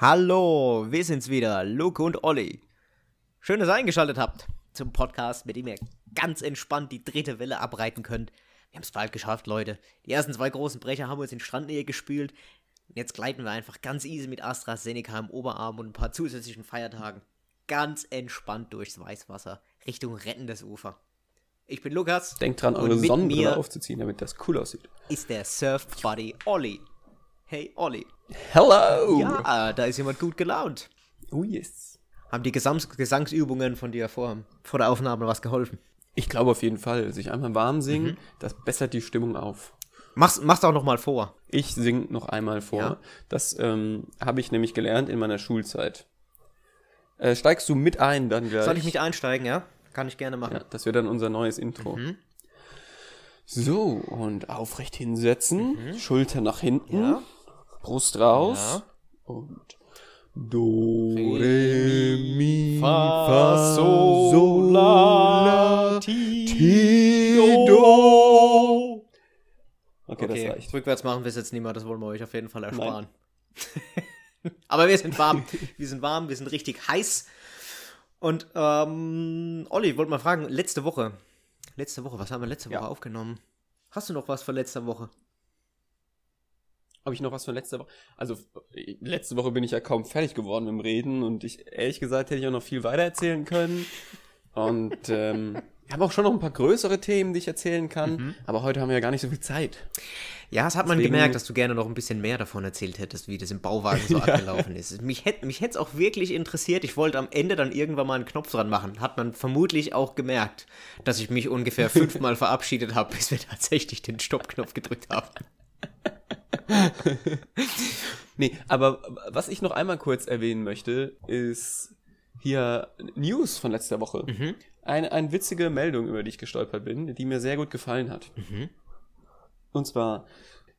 Hallo, wir sind's wieder, Luke und Olli. Schön, dass ihr eingeschaltet habt zum Podcast, mit dem ihr ganz entspannt die dritte Welle abreiten könnt. Wir haben's bald geschafft, Leute. Die ersten zwei großen Brecher haben uns in Strandnähe gespült. Jetzt gleiten wir einfach ganz easy mit AstraZeneca im Oberarm und ein paar zusätzlichen Feiertagen ganz entspannt durchs Weißwasser Richtung rettendes Ufer. Ich bin Lukas. Denkt dran, eure Sonnenbrille aufzuziehen, damit das cool aussieht. Ist der Surf Buddy Olli. Hey Olli. Hello! Ja, da ist jemand gut gelaunt. Oh yes. Haben die Gesangs Gesangsübungen von dir vor, vor der Aufnahme was geholfen? Ich glaube auf jeden Fall. Sich einmal warm singen, mhm. das bessert die Stimmung auf. Mach's, mach's auch noch mal vor. Ich sing noch einmal vor. Ja. Das ähm, habe ich nämlich gelernt in meiner Schulzeit. Äh, steigst du mit ein dann gleich? Soll ich mich einsteigen, ja? Kann ich gerne machen. Ja, das wird dann unser neues Intro. Mhm. So, und aufrecht hinsetzen, mhm. Schulter nach hinten. Ja. Brust raus ja. und Do, Re, Mi, Fa, Sol, La, Ti, Do. Okay, okay, das reicht. Rückwärts machen wir es jetzt nicht mehr, das wollen wir euch auf jeden Fall ersparen. Aber wir sind warm. wir sind warm, wir sind richtig heiß. Und ähm, Olli, wollte mal fragen, letzte Woche. Letzte Woche, was haben wir letzte Woche ja. aufgenommen? Hast du noch was von letzter Woche? Habe ich noch was von letzter Woche? Also, letzte Woche bin ich ja kaum fertig geworden mit dem Reden und ich, ehrlich gesagt, hätte ich auch noch viel weiter erzählen können. Und ähm, wir haben auch schon noch ein paar größere Themen, die ich erzählen kann, mhm. aber heute haben wir ja gar nicht so viel Zeit. Ja, das hat man Deswegen, gemerkt, dass du gerne noch ein bisschen mehr davon erzählt hättest, wie das im Bauwagen so abgelaufen ist. Mich hätte mich es auch wirklich interessiert. Ich wollte am Ende dann irgendwann mal einen Knopf dran machen. Hat man vermutlich auch gemerkt, dass ich mich ungefähr fünfmal verabschiedet habe, bis wir tatsächlich den Stoppknopf gedrückt haben. nee, aber was ich noch einmal kurz erwähnen möchte, ist hier News von letzter Woche. Mhm. Eine, eine witzige Meldung, über die ich gestolpert bin, die mir sehr gut gefallen hat. Mhm. Und zwar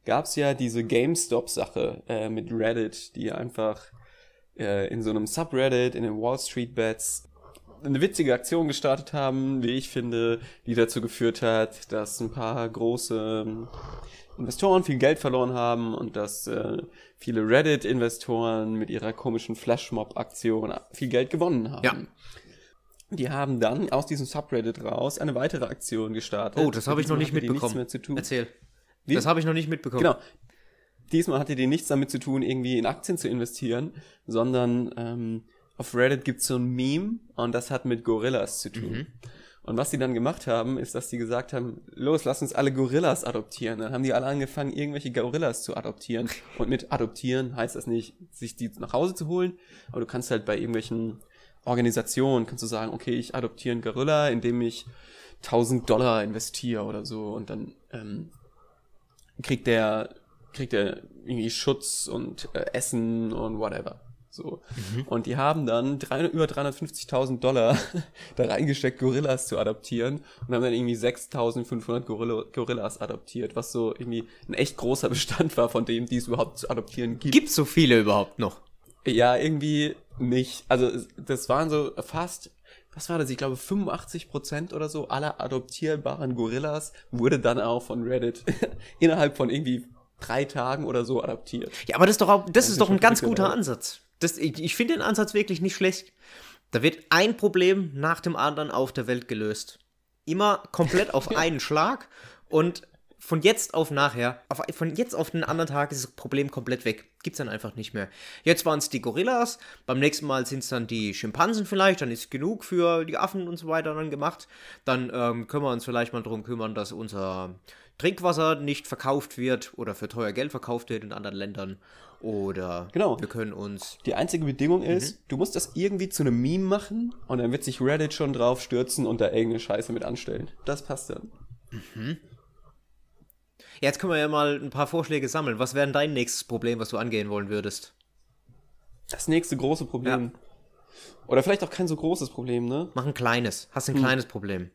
gab es ja diese GameStop-Sache äh, mit Reddit, die einfach äh, in so einem Subreddit, in den Wall Street Bets, eine witzige Aktion gestartet haben, wie ich finde, die dazu geführt hat, dass ein paar große Investoren viel Geld verloren haben und dass äh, viele Reddit-Investoren mit ihrer komischen Flashmob-Aktion viel Geld gewonnen haben. Ja. Die haben dann aus diesem Subreddit raus eine weitere Aktion gestartet. Oh, das habe ich noch nicht mitbekommen. Erzähl. Wie? Das habe ich noch nicht mitbekommen. Genau. Diesmal hatte die nichts damit zu tun, irgendwie in Aktien zu investieren, sondern ähm, auf Reddit gibt's so ein Meme und das hat mit Gorillas zu tun. Mhm. Und was die dann gemacht haben, ist, dass die gesagt haben, los, lass uns alle Gorillas adoptieren. Dann haben die alle angefangen, irgendwelche Gorillas zu adoptieren. Und mit adoptieren heißt das nicht, sich die nach Hause zu holen, aber du kannst halt bei irgendwelchen Organisationen, kannst du sagen, okay, ich adoptiere einen Gorilla, indem ich 1000 Dollar investiere oder so und dann ähm, kriegt der kriegt er irgendwie Schutz und äh, Essen und whatever. So. Mhm. Und die haben dann drei, über 350.000 Dollar da reingesteckt, Gorillas zu adoptieren und haben dann irgendwie 6.500 Gorilla, Gorillas adoptiert, was so irgendwie ein echt großer Bestand war von dem, die es überhaupt zu adoptieren gibt. Gibt so viele überhaupt noch? Ja, irgendwie nicht. Also das waren so fast, was war das? Ich glaube 85 Prozent oder so aller adoptierbaren Gorillas wurde dann auch von Reddit innerhalb von irgendwie drei Tagen oder so adaptiert. Ja, aber das ist doch auch, das, das ist doch ein ganz guter Ansatz. Das, ich ich finde den Ansatz wirklich nicht schlecht. Da wird ein Problem nach dem anderen auf der Welt gelöst. Immer komplett auf einen Schlag und von jetzt auf nachher, auf, von jetzt auf den anderen Tag ist das Problem komplett weg. Gibt's dann einfach nicht mehr. Jetzt waren es die Gorillas, beim nächsten Mal sind es dann die Schimpansen vielleicht, dann ist genug für die Affen und so weiter dann gemacht. Dann ähm, können wir uns vielleicht mal darum kümmern, dass unser Trinkwasser nicht verkauft wird oder für teuer Geld verkauft wird in anderen Ländern. Oder genau. wir können uns. Die einzige Bedingung ist, mhm. du musst das irgendwie zu einem Meme machen und dann wird sich Reddit schon drauf stürzen und da irgendeine Scheiße mit anstellen. Das passt dann. Mhm. Jetzt können wir ja mal ein paar Vorschläge sammeln. Was wäre denn dein nächstes Problem, was du angehen wollen würdest? Das nächste große Problem. Ja. Oder vielleicht auch kein so großes Problem, ne? Mach ein kleines. Hast ein hm. kleines Problem.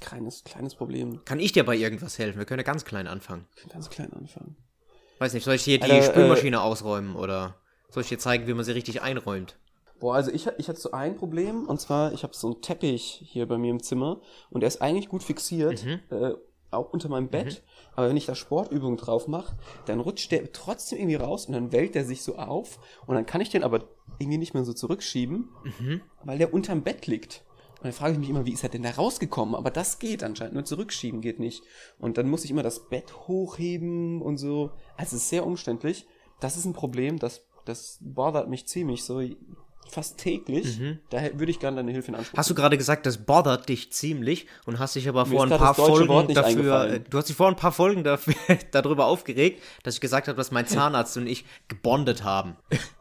Kleines, kleines Problem. Kann ich dir bei irgendwas helfen? Wir können ja ganz klein anfangen. Ganz klein anfangen. Weiß nicht, soll ich dir die Alter, Spülmaschine äh, ausräumen oder soll ich dir zeigen, wie man sie richtig einräumt? Boah, also ich, ich hatte so ein Problem und zwar, ich habe so einen Teppich hier bei mir im Zimmer und der ist eigentlich gut fixiert. Mhm. Äh, auch unter meinem Bett. Aber wenn ich da Sportübungen drauf mache, dann rutscht der trotzdem irgendwie raus und dann wellt der sich so auf. Und dann kann ich den aber irgendwie nicht mehr so zurückschieben, weil der unterm Bett liegt. Und dann frage ich mich immer, wie ist er denn da rausgekommen? Aber das geht anscheinend, nur zurückschieben geht nicht. Und dann muss ich immer das Bett hochheben und so. Also es ist sehr umständlich. Das ist ein Problem, das, das bothert mich ziemlich so fast täglich. Daher würde ich gerne deine Hilfe in Anspruch Hast du gerade gesagt, das bothert dich ziemlich und hast dich aber Mir vor ein paar Folgen dafür, äh, du hast dich vor ein paar Folgen dafür, darüber aufgeregt, dass ich gesagt habe, dass mein Zahnarzt und ich gebondet haben.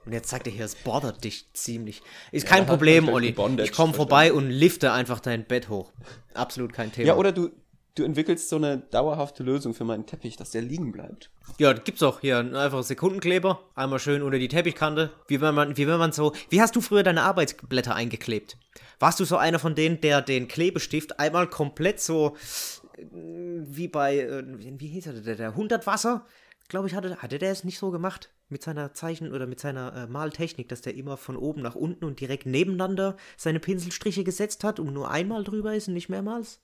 Und jetzt sagt er hier, es bothert dich ziemlich. Ist kein da hat Problem, Olli. gebondet, Ich komme vorbei und lifte einfach dein Bett hoch. Absolut kein Thema. Ja, oder du, du entwickelst so eine dauerhafte Lösung für meinen Teppich, dass der liegen bleibt. Ja, gibt's auch hier. Einfach Sekundenkleber. Einmal schön unter die Teppichkante. Wie wenn man, wie wenn man so. Wie hast du früher deine Arbeitsblätter eingeklebt? Warst du so einer von denen, der den Klebestift einmal komplett so äh, wie bei, äh, wie hieß er, der, der 100 Wasser? Glaube ich, hatte, hatte der es nicht so gemacht mit seiner Zeichen- oder mit seiner äh, Maltechnik, dass der immer von oben nach unten und direkt nebeneinander seine Pinselstriche gesetzt hat und nur einmal drüber ist und nicht mehrmals?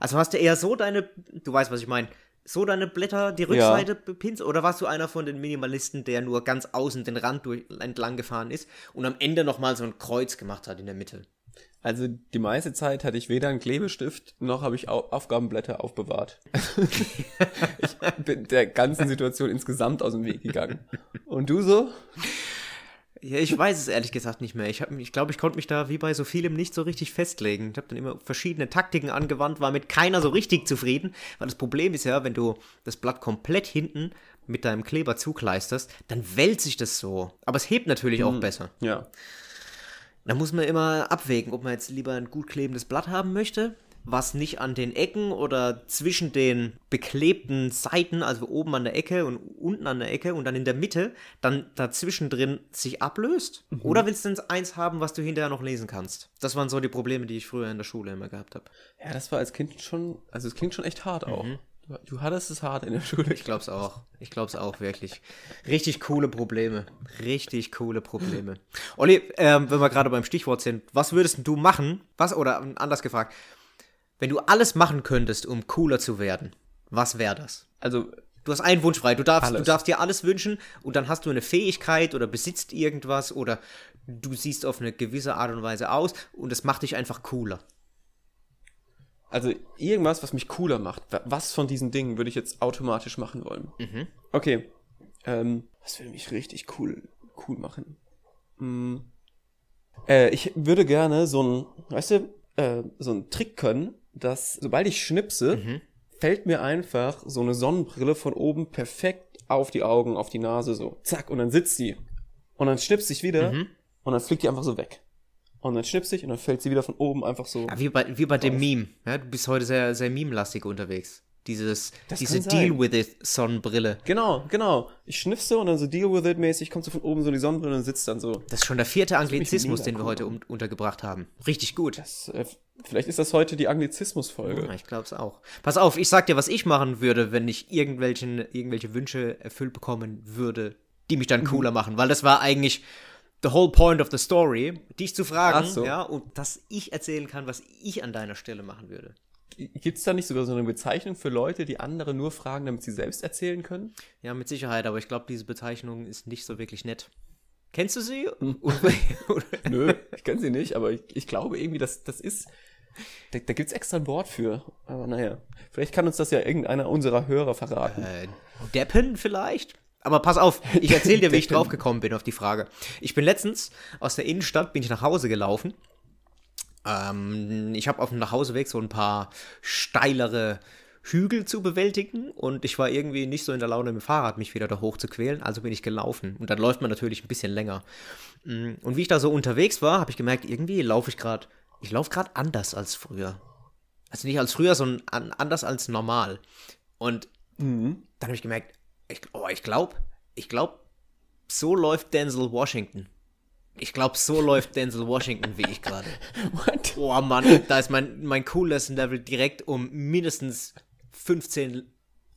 Also hast du eher so deine, du weißt, was ich meine, so deine Blätter, die Rückseite bepinselt? Oder warst du einer von den Minimalisten, der nur ganz außen den Rand durch, entlang gefahren ist und am Ende nochmal so ein Kreuz gemacht hat in der Mitte? Also die meiste Zeit hatte ich weder einen Klebestift, noch habe ich Au Aufgabenblätter aufbewahrt. ich bin der ganzen Situation insgesamt aus dem Weg gegangen. Und du so? Ja, ich weiß es ehrlich gesagt nicht mehr. Ich, hab, ich glaube, ich konnte mich da wie bei so vielem nicht so richtig festlegen. Ich habe dann immer verschiedene Taktiken angewandt, war mit keiner so richtig zufrieden. Weil das Problem ist ja, wenn du das Blatt komplett hinten mit deinem Kleber zukleisterst, dann wälzt sich das so. Aber es hebt natürlich auch besser. Ja. Da muss man immer abwägen, ob man jetzt lieber ein gut klebendes Blatt haben möchte, was nicht an den Ecken oder zwischen den beklebten Seiten, also oben an der Ecke und unten an der Ecke und dann in der Mitte, dann dazwischen drin sich ablöst. Oder willst du denn eins haben, was du hinterher noch lesen kannst? Das waren so die Probleme, die ich früher in der Schule immer gehabt habe. Ja, das war als Kind schon, also es klingt schon echt hart auch. Du, du hattest es hart in der Schule. Ich glaub's auch. Ich glaub's auch, wirklich. Richtig coole Probleme. Richtig coole Probleme. Olli, ähm, wenn wir gerade beim Stichwort sind, was würdest du machen? Was, oder anders gefragt, wenn du alles machen könntest, um cooler zu werden, was wäre das? Also, Du hast einen Wunsch frei. Du darfst, du darfst dir alles wünschen und dann hast du eine Fähigkeit oder besitzt irgendwas oder du siehst auf eine gewisse Art und Weise aus und es macht dich einfach cooler. also irgendwas, was mich cooler macht. Wa- Was von diesen Dingen würde ich jetzt automatisch machen wollen? Okay. Ähm, was würde mich richtig cool, cool machen? Hm. Äh, ich würde gerne so ein, weißt du, äh, so einen Trick können, dass sobald ich schnipse, fällt mir einfach so eine Sonnenbrille von oben perfekt auf die Augen, auf die Nase, so. Zack, und dann sitzt die. Und dann schnipst ich wieder und dann fliegt die einfach so weg. Und dann schnipst ich und dann fällt sie wieder von oben einfach so. Ja, wie bei, wie bei dem Meme. Ja, du bist heute sehr, sehr meme-lastig unterwegs. Dieses, Das diese kann sein. Deal with it Sonnenbrille. Genau, genau. Ich schnipse und dann so deal with it mäßig, kommt so von oben so die Sonnenbrille und sitzt dann so. Das ist schon der vierte Anglizismus, den wir heute um, untergebracht haben. Richtig gut. Das, äh, vielleicht ist das heute die Anglizismus-Folge. Ja, ich glaube es auch. Pass auf, ich sag dir, was ich machen würde, wenn ich irgendwelchen, irgendwelche Wünsche erfüllt bekommen würde, die mich dann Mhm. cooler machen. Weil das war eigentlich the whole point of the story, dich zu fragen, so. ja, und dass ich erzählen kann, was ich an deiner Stelle machen würde. Gibt es da nicht sogar so eine Bezeichnung für Leute, die andere nur fragen, damit sie selbst erzählen können? Ja, mit Sicherheit, aber ich glaube, diese Bezeichnung ist nicht so wirklich nett. Kennst du sie? Hm. Nö, ich kenne sie nicht, aber ich, ich glaube irgendwie, dass das ist. Da, da gibt es extra ein Wort für. Aber naja, vielleicht kann uns das ja irgendeiner unserer Hörer verraten. Äh, Deppen vielleicht? Aber pass auf, ich erzähle dir, wie ich draufgekommen bin auf die Frage. Ich bin letztens aus der Innenstadt, bin ich nach Hause gelaufen. Ähm, ich habe auf dem Nachhauseweg so ein paar steilere Hügel zu bewältigen und ich war irgendwie nicht so in der Laune mit dem Fahrrad mich wieder da hoch zu quälen, also bin ich gelaufen. Und dann läuft man natürlich ein bisschen länger. Mm, Und wie ich da so unterwegs war, habe ich gemerkt, irgendwie laufe ich gerade, ich laufe gerade anders als früher. Also nicht als früher, sondern an, anders als normal. Und dann habe ich gemerkt, ich, oh, ich glaube, ich glaube, so läuft Denzel Washington. Ich glaube, so läuft Denzel Washington wie ich gerade. What? Oh Mann, da ist mein, mein Coolness-Level direkt um mindestens 15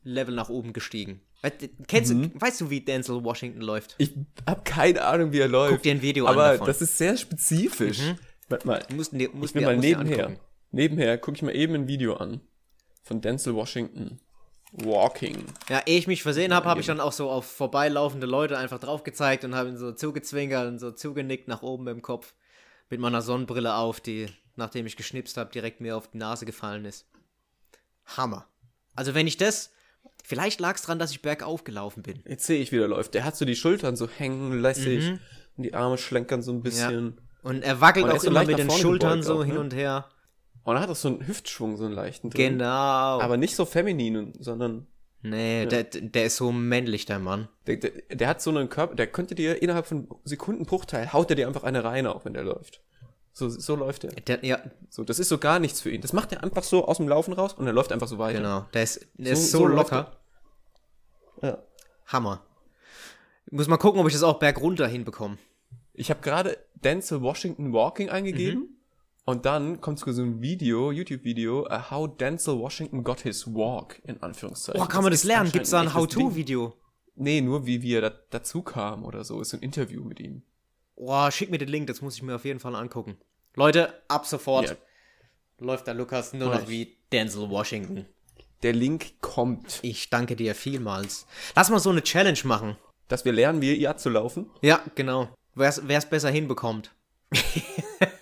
Level nach oben gestiegen. Weißt, kennst du, weißt du, wie Denzel Washington läuft? Ich habe keine Ahnung, wie er läuft. Guck dir ein Video an aber das ist sehr spezifisch. Warte mal, musst, musst ich dir- mal nebenher. Nebenher gucke ich mal eben ein Video an. von Denzel Washington. Walking. Ja, ehe ich mich versehen habe, habe ich dann auch so auf vorbeilaufende Leute einfach drauf gezeigt und habe ihn so zugezwinkert und so zugenickt nach oben im Kopf. Mit meiner Sonnenbrille auf, die, nachdem ich geschnipst habe, direkt mir auf die Nase gefallen ist. Hammer. Also wenn ich das, vielleicht lag es dran, dass ich bergauf gelaufen bin. Jetzt sehe ich, wie der läuft. Der hat so die Schultern so hängen lässig und die Arme schlenkern so ein bisschen. Und er wackelt Und auch immer mit den Schultern gebeugt so auch, hin ne? und her. Und er hat auch so einen Hüftschwung, so einen leichten drin. Genau. Aber nicht so feminin, sondern nee, der, der ist so männlich, der Mann. der, der, der hat so einen Körper, der könnte dir innerhalb von Sekundenbruchteil, haut er dir einfach eine rein, auch wenn der läuft. So, so läuft er. Der, ja, So, das ist so gar nichts für ihn. Das macht er einfach so aus dem Laufen raus und er läuft einfach so weiter. genau. Der ist, der So- ist so, so locker. Ja. Hammer. Muss mal gucken, ob ich das auch bergunter hinbekomme. Ich habe gerade Denzel Washington Walking eingegeben Mhm. Und dann kommt so ein Video, YouTube-Video, uh, How Denzel Washington Got His Walk, in Anführungszeichen. Boah, kann man das ist lernen? Gibt's da ein. How-To-Video? Nee, nur wie, wie er da, dazu kam oder so. Ist so ein Interview mit ihm. Boah, schick mir den Link, das muss ich mir auf jeden Fall angucken. Leute, ab sofort Ja. läuft der Lukas nur noch wie Denzel Washington. Der Link kommt, Ich danke dir vielmals. Lass mal so eine Challenge machen. dass wir lernen, wie ihr zu laufen. Ja, genau. Wer es besser hinbekommt.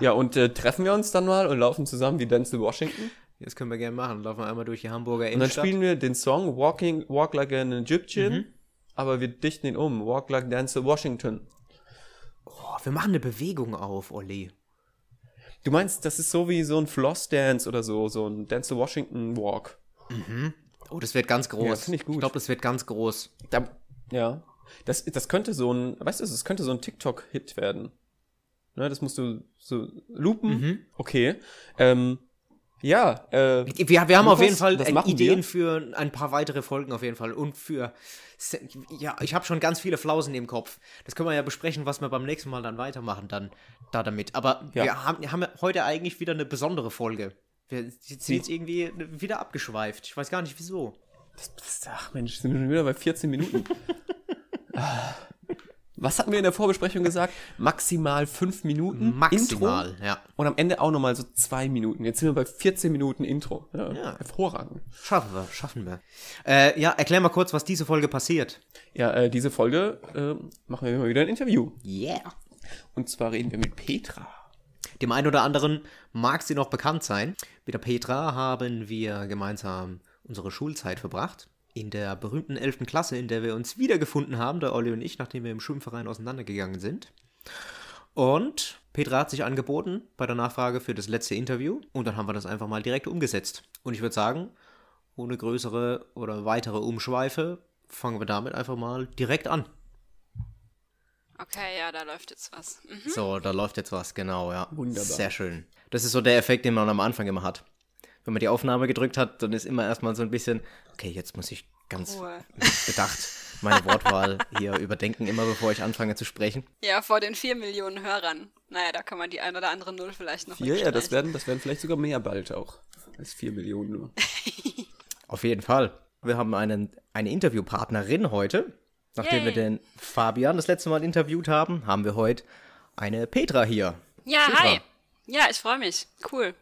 ja, und äh, treffen wir uns dann mal und laufen zusammen wie Denzel Washington. Das können wir gerne machen. Laufen wir einmal durch die Hamburger Und dann Innenstadt. spielen wir den Song Walking, Walk Like an Egyptian, aber wir dichten ihn um. Walk Like Denzel Washington. oh, wir machen eine Bewegung auf, Olli. Du meinst, das ist so wie so ein Floss Dance oder so, so ein Denzel Washington Walk. Oh, das wird ganz groß. Ja, das find ich gut. Ich glaube, das wird ganz groß. Da, ja. Das, das könnte so ein, weißt du, das könnte so ein TikTok-Hit werden. Ne, das musst du so loopen. Okay. Ähm, ja, äh, Wir, wir haben auf jeden Fall äh, Ideen wir. für ein paar weitere Folgen auf jeden Fall. Und für. Ja, ich habe schon ganz viele Flausen im Kopf. Das können wir ja besprechen, was wir beim nächsten Mal dann weitermachen, dann da damit. Aber Ja. wir haben, haben heute eigentlich wieder eine besondere Folge. Wir sind jetzt irgendwie wieder abgeschweift. Ich weiß gar nicht wieso. das, das, ach Mensch, sind wir schon wieder bei 14 Minuten. Was hatten wir in der Vorbesprechung gesagt? Maximal 5 Minuten. Maximal, Intro. ja. Und am Ende auch nochmal so 2 Minuten. Jetzt sind wir bei 14 Minuten Intro. Ja, Ja. Hervorragend. Schaffen wir, schaffen wir. Äh, ja, erklär mal kurz, was diese Folge passiert. Ja, äh, diese Folge äh, machen wir immer wieder ein Interview. Yeah. Und zwar reden wir mit Petra. Dem einen oder anderen mag sie noch bekannt sein. Mit der Petra haben wir gemeinsam unsere Schulzeit verbracht. In der berühmten 11. Klasse, in der wir uns wiedergefunden haben, der Olli und ich, nachdem wir im Schwimmverein auseinandergegangen sind. Und Petra hat sich angeboten bei der Nachfrage für das letzte Interview. Und dann haben wir das einfach mal direkt umgesetzt. Und ich würde sagen, ohne größere oder weitere Umschweife, fangen wir damit einfach mal direkt an. Okay, ja, da läuft jetzt was. Mhm. So, da läuft jetzt was, genau, ja. Wunderbar. Sehr schön. Das ist so der Effekt, den man am Anfang immer hat. Wenn man die Aufnahme gedrückt hat, dann ist immer erstmal so ein bisschen, okay, jetzt muss ich ganz Ruhe. bedacht meine Wortwahl hier überdenken, immer bevor ich anfange zu sprechen. Ja, vor den vier Millionen Hörern. Naja, da kann man die ein oder andere Null vielleicht noch Vier, ja, das werden, das werden vielleicht sogar mehr bald auch. Als 4 Millionen nur. Auf jeden Fall. Wir haben einen, eine Interviewpartnerin heute. Nachdem wir Yay. den Fabian das letzte Mal interviewt haben, haben wir heute eine Petra hier. Ja, Petra. hi. Ja, ich freue mich. Cool.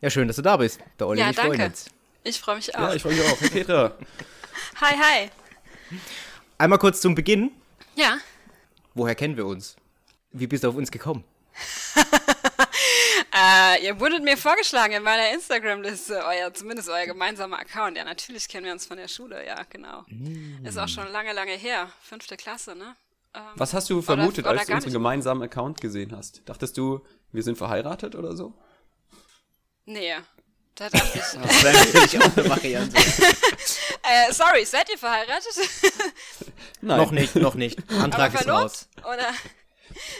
Ja, schön, dass du da bist. Der Olli Ja, ich freuen danke. uns. Ich freue mich auch. Ja, ich freue mich auch. Hey, Petra. hi, hi. Einmal kurz zum Beginn. Ja. Woher kennen wir uns? Wie bist du auf uns gekommen? Äh, ihr wurdet mir vorgeschlagen in meiner Instagram-Liste, euer, zumindest euer gemeinsamer Account. Ja, natürlich kennen wir uns von der Schule, ja, genau. Ist auch schon lange, lange her. Fünfte Klasse, ne? Ähm, Was hast du vermutet, oder als du unseren gemeinsamen Account gesehen hast? Dachtest du, wir sind verheiratet oder so? Nee, da dachte ich. Das wäre natürlich auch eine Variante. äh, sorry, seid ihr verheiratet? Nein. noch nicht, noch nicht. Antrag ist raus. Oder?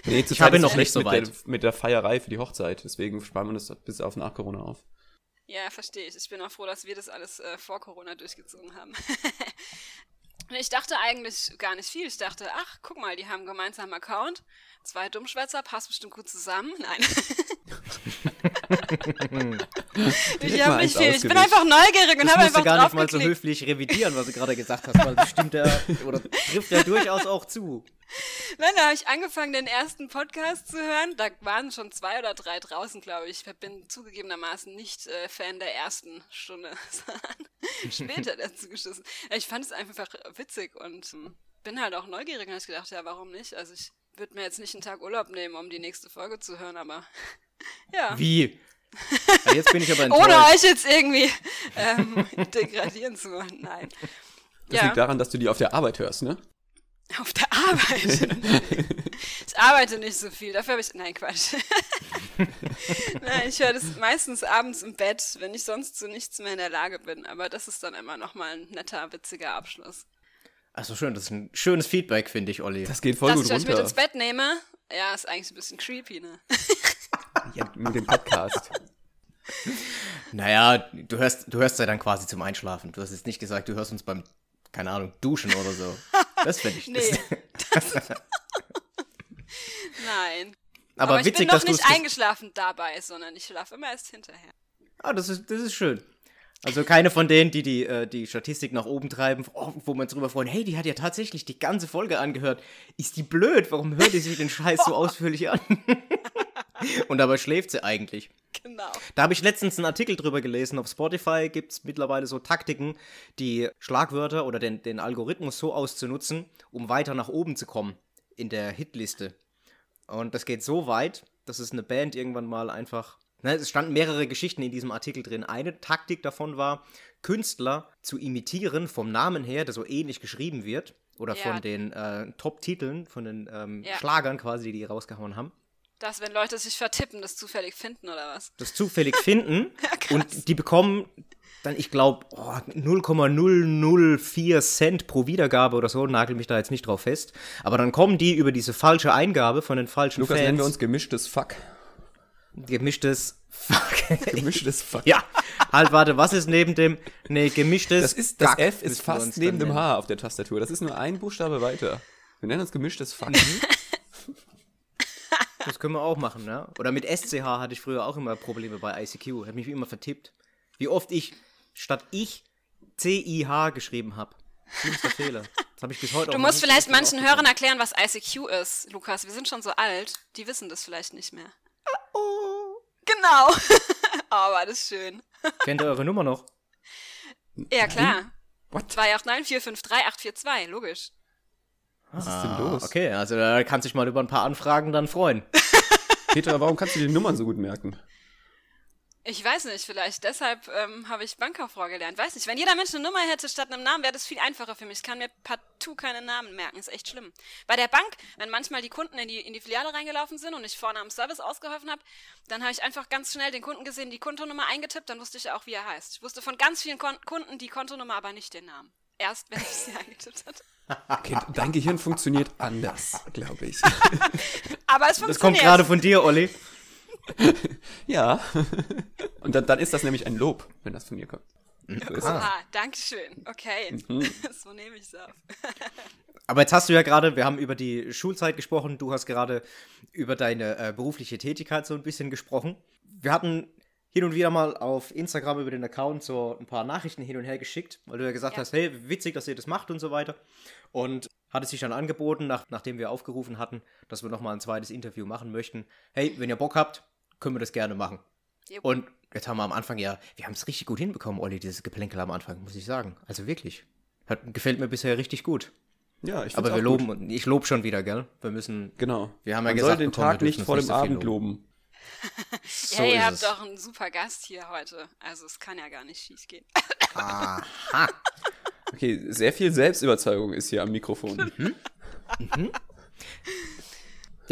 Nee, Ich habe noch nicht so mit der, weit. mit der Feierei für die Hochzeit. Deswegen sparen wir das bis auf nach Corona auf. Ja, verstehe ich. Ich bin auch froh, dass wir das alles äh, vor Corona durchgezogen haben. Ich dachte eigentlich gar nicht viel. Ich dachte, ach, guck mal, die haben einen gemeinsamen Account. Zwei Dummschwätzer, passt bestimmt gut zusammen. Nein. ich habe nicht viel. Ich bin einfach neugierig und habe einfach gar nicht mal so höflich revidieren, was du gerade gesagt hast, weil das stimmt ja oder trifft ja durchaus auch zu. Nein, da habe ich angefangen, den ersten Podcast zu hören. Da waren schon zwei oder drei draußen, glaube ich. Ich bin zugegebenermaßen nicht äh, Fan der ersten Stunde, sondern später dazu geschissen. Ich fand es einfach witzig und hm, bin halt auch neugierig und habe gedacht, ja, warum nicht? Also ich würde mir jetzt nicht einen Tag Urlaub nehmen, um die nächste Folge zu hören, aber ja. Wie? Ja, jetzt bin ich aber enttäuscht. Ohne euch jetzt irgendwie ähm, degradieren zu wollen. Nein. Das ja. liegt daran, dass du die auf der Arbeit hörst, ne? Auf der Arbeit? ich arbeite nicht so viel, dafür habe ich. Nein, Quatsch. Nein, ich höre das meistens abends im Bett, wenn ich sonst zu nichts mehr in der Lage bin. Aber das ist dann immer nochmal ein netter, witziger Abschluss. Achso, schön, das ist ein schönes Feedback, finde ich, Olli. Das geht voll Dass gut ich runter. Dass ich mit ins Bett nehme, ja, ist eigentlich ein bisschen creepy, ne? ja, mit dem Podcast. Naja, du hörst, du hörst ja dann quasi zum Einschlafen. Du hast jetzt nicht gesagt, du hörst uns beim, keine Ahnung, Duschen oder so. Das finde ich. nee. Das, Nein. Aber, Aber witzig, ich bin noch dass nicht eingeschlafen dabei, sondern ich schlafe immer erst hinterher. Ah, das ist, das ist schön. Also keine von denen, die die, äh, die Statistik nach oben treiben, oh, wo man drüber freuen, hey, die hat ja tatsächlich die ganze Folge angehört. Ist die blöd? Warum hört die sich den Scheiß so ausführlich an? Und dabei schläft sie eigentlich. Genau. Da habe ich letztens einen Artikel drüber gelesen. Auf Spotify gibt es mittlerweile so Taktiken, die Schlagwörter oder den, den Algorithmus so auszunutzen, um weiter nach oben zu kommen in der Hitliste. Und das geht so weit, dass es eine Band irgendwann mal einfach Ne, es standen mehrere Geschichten in diesem Artikel drin. Eine Taktik davon war, Künstler zu imitieren vom Namen her, der so ähnlich geschrieben wird. Oder ja. von den äh, Top-Titeln, von den ähm, ja. Schlagern quasi, die die rausgehauen haben. Das, wenn Leute sich vertippen, das zufällig finden oder was? Das zufällig finden. ja, und die bekommen dann, ich glaube, oh, 0,004 Cent pro Wiedergabe oder so, nagel mich da jetzt nicht drauf fest. Aber dann kommen die über diese falsche Eingabe von den falschen Lukas, Fans. nennen wir uns gemischtes Fuck. Gemischtes Fuck. gemischtes Fuck. Ja. Halt, warte, was ist neben dem. Nee, gemischtes. Das ist, das F ist fast neben dem H auf der Tastatur. Das ist nur ein Buchstabe weiter. Wir nennen uns gemischtes Fuck. Mhm. das können wir auch machen, ne? Oder mit SCH hatte ich früher auch immer Probleme bei ICQ. Hat mich immer vertippt. Wie oft ich statt ich CIH geschrieben habe. Schlimmster Fehler. Das habe ich bis heute Du musst vielleicht manchen Hörern erklären, was ICQ ist, Lukas. Wir sind schon so alt, die wissen das vielleicht nicht mehr. Oh. Genau. oh, war das schön. Kennt ihr eure Nummer noch? Ja, klar. What? 289 logisch. Was ist denn los? Okay, also da kannst du dich mal über ein paar Anfragen dann freuen. Peter, warum kannst du die Nummern so gut merken? Ich weiß nicht, vielleicht deshalb ähm, habe ich Bankkauffrau gelernt. Weiß nicht, wenn jeder Mensch eine Nummer hätte statt einem Namen, wäre das viel einfacher für mich. Ich kann mir partout keine Namen merken, ist echt schlimm. Bei der Bank, wenn manchmal die Kunden in die, in die Filiale reingelaufen sind und ich vorne am Service ausgeholfen habe, dann habe ich einfach ganz schnell den Kunden gesehen, die Kontonummer eingetippt, dann wusste ich auch, wie er heißt. Ich wusste von ganz vielen Kon Kunden die Kontonummer, aber nicht den Namen. Erst, wenn ich sie eingetippt hatte. Okay, dein Gehirn funktioniert anders, glaube ich. aber es funktioniert. Das kommt gerade von dir, Olli. ja. Und dann, dann ist das nämlich ein Lob, wenn das von mir kommt. So ah, danke schön. Okay, mhm. so nehme ich es auf. Aber jetzt hast du ja gerade, wir haben über die Schulzeit gesprochen, du hast gerade über deine äh, berufliche Tätigkeit so ein bisschen gesprochen. Wir hatten hin und wieder mal auf Instagram über den Account so ein paar Nachrichten hin und her geschickt, weil du ja gesagt ja. hast, hey, witzig, dass ihr das macht und so weiter. Und hat es sich dann angeboten, nach, nachdem wir aufgerufen hatten, dass wir nochmal ein zweites Interview machen möchten. Hey, wenn ihr Bock habt, können wir das gerne machen. Yep. Und jetzt haben wir am Anfang ja, wir haben es richtig gut hinbekommen, Olli, dieses Geplänkel am Anfang, muss ich sagen. Also wirklich. Hat, gefällt mir bisher richtig gut. Ja, ich Aber wir loben, gut. ich lobe schon wieder, gell? Wir müssen. Genau. Wir haben ja Man gesagt, soll den Tag nicht vor dem Abend loben. so ja, ihr habt es. doch einen super Gast hier heute. Also es kann ja gar nicht schief gehen. Aha. Okay, sehr viel Selbstüberzeugung ist hier am Mikrofon. Mhm. Mhm.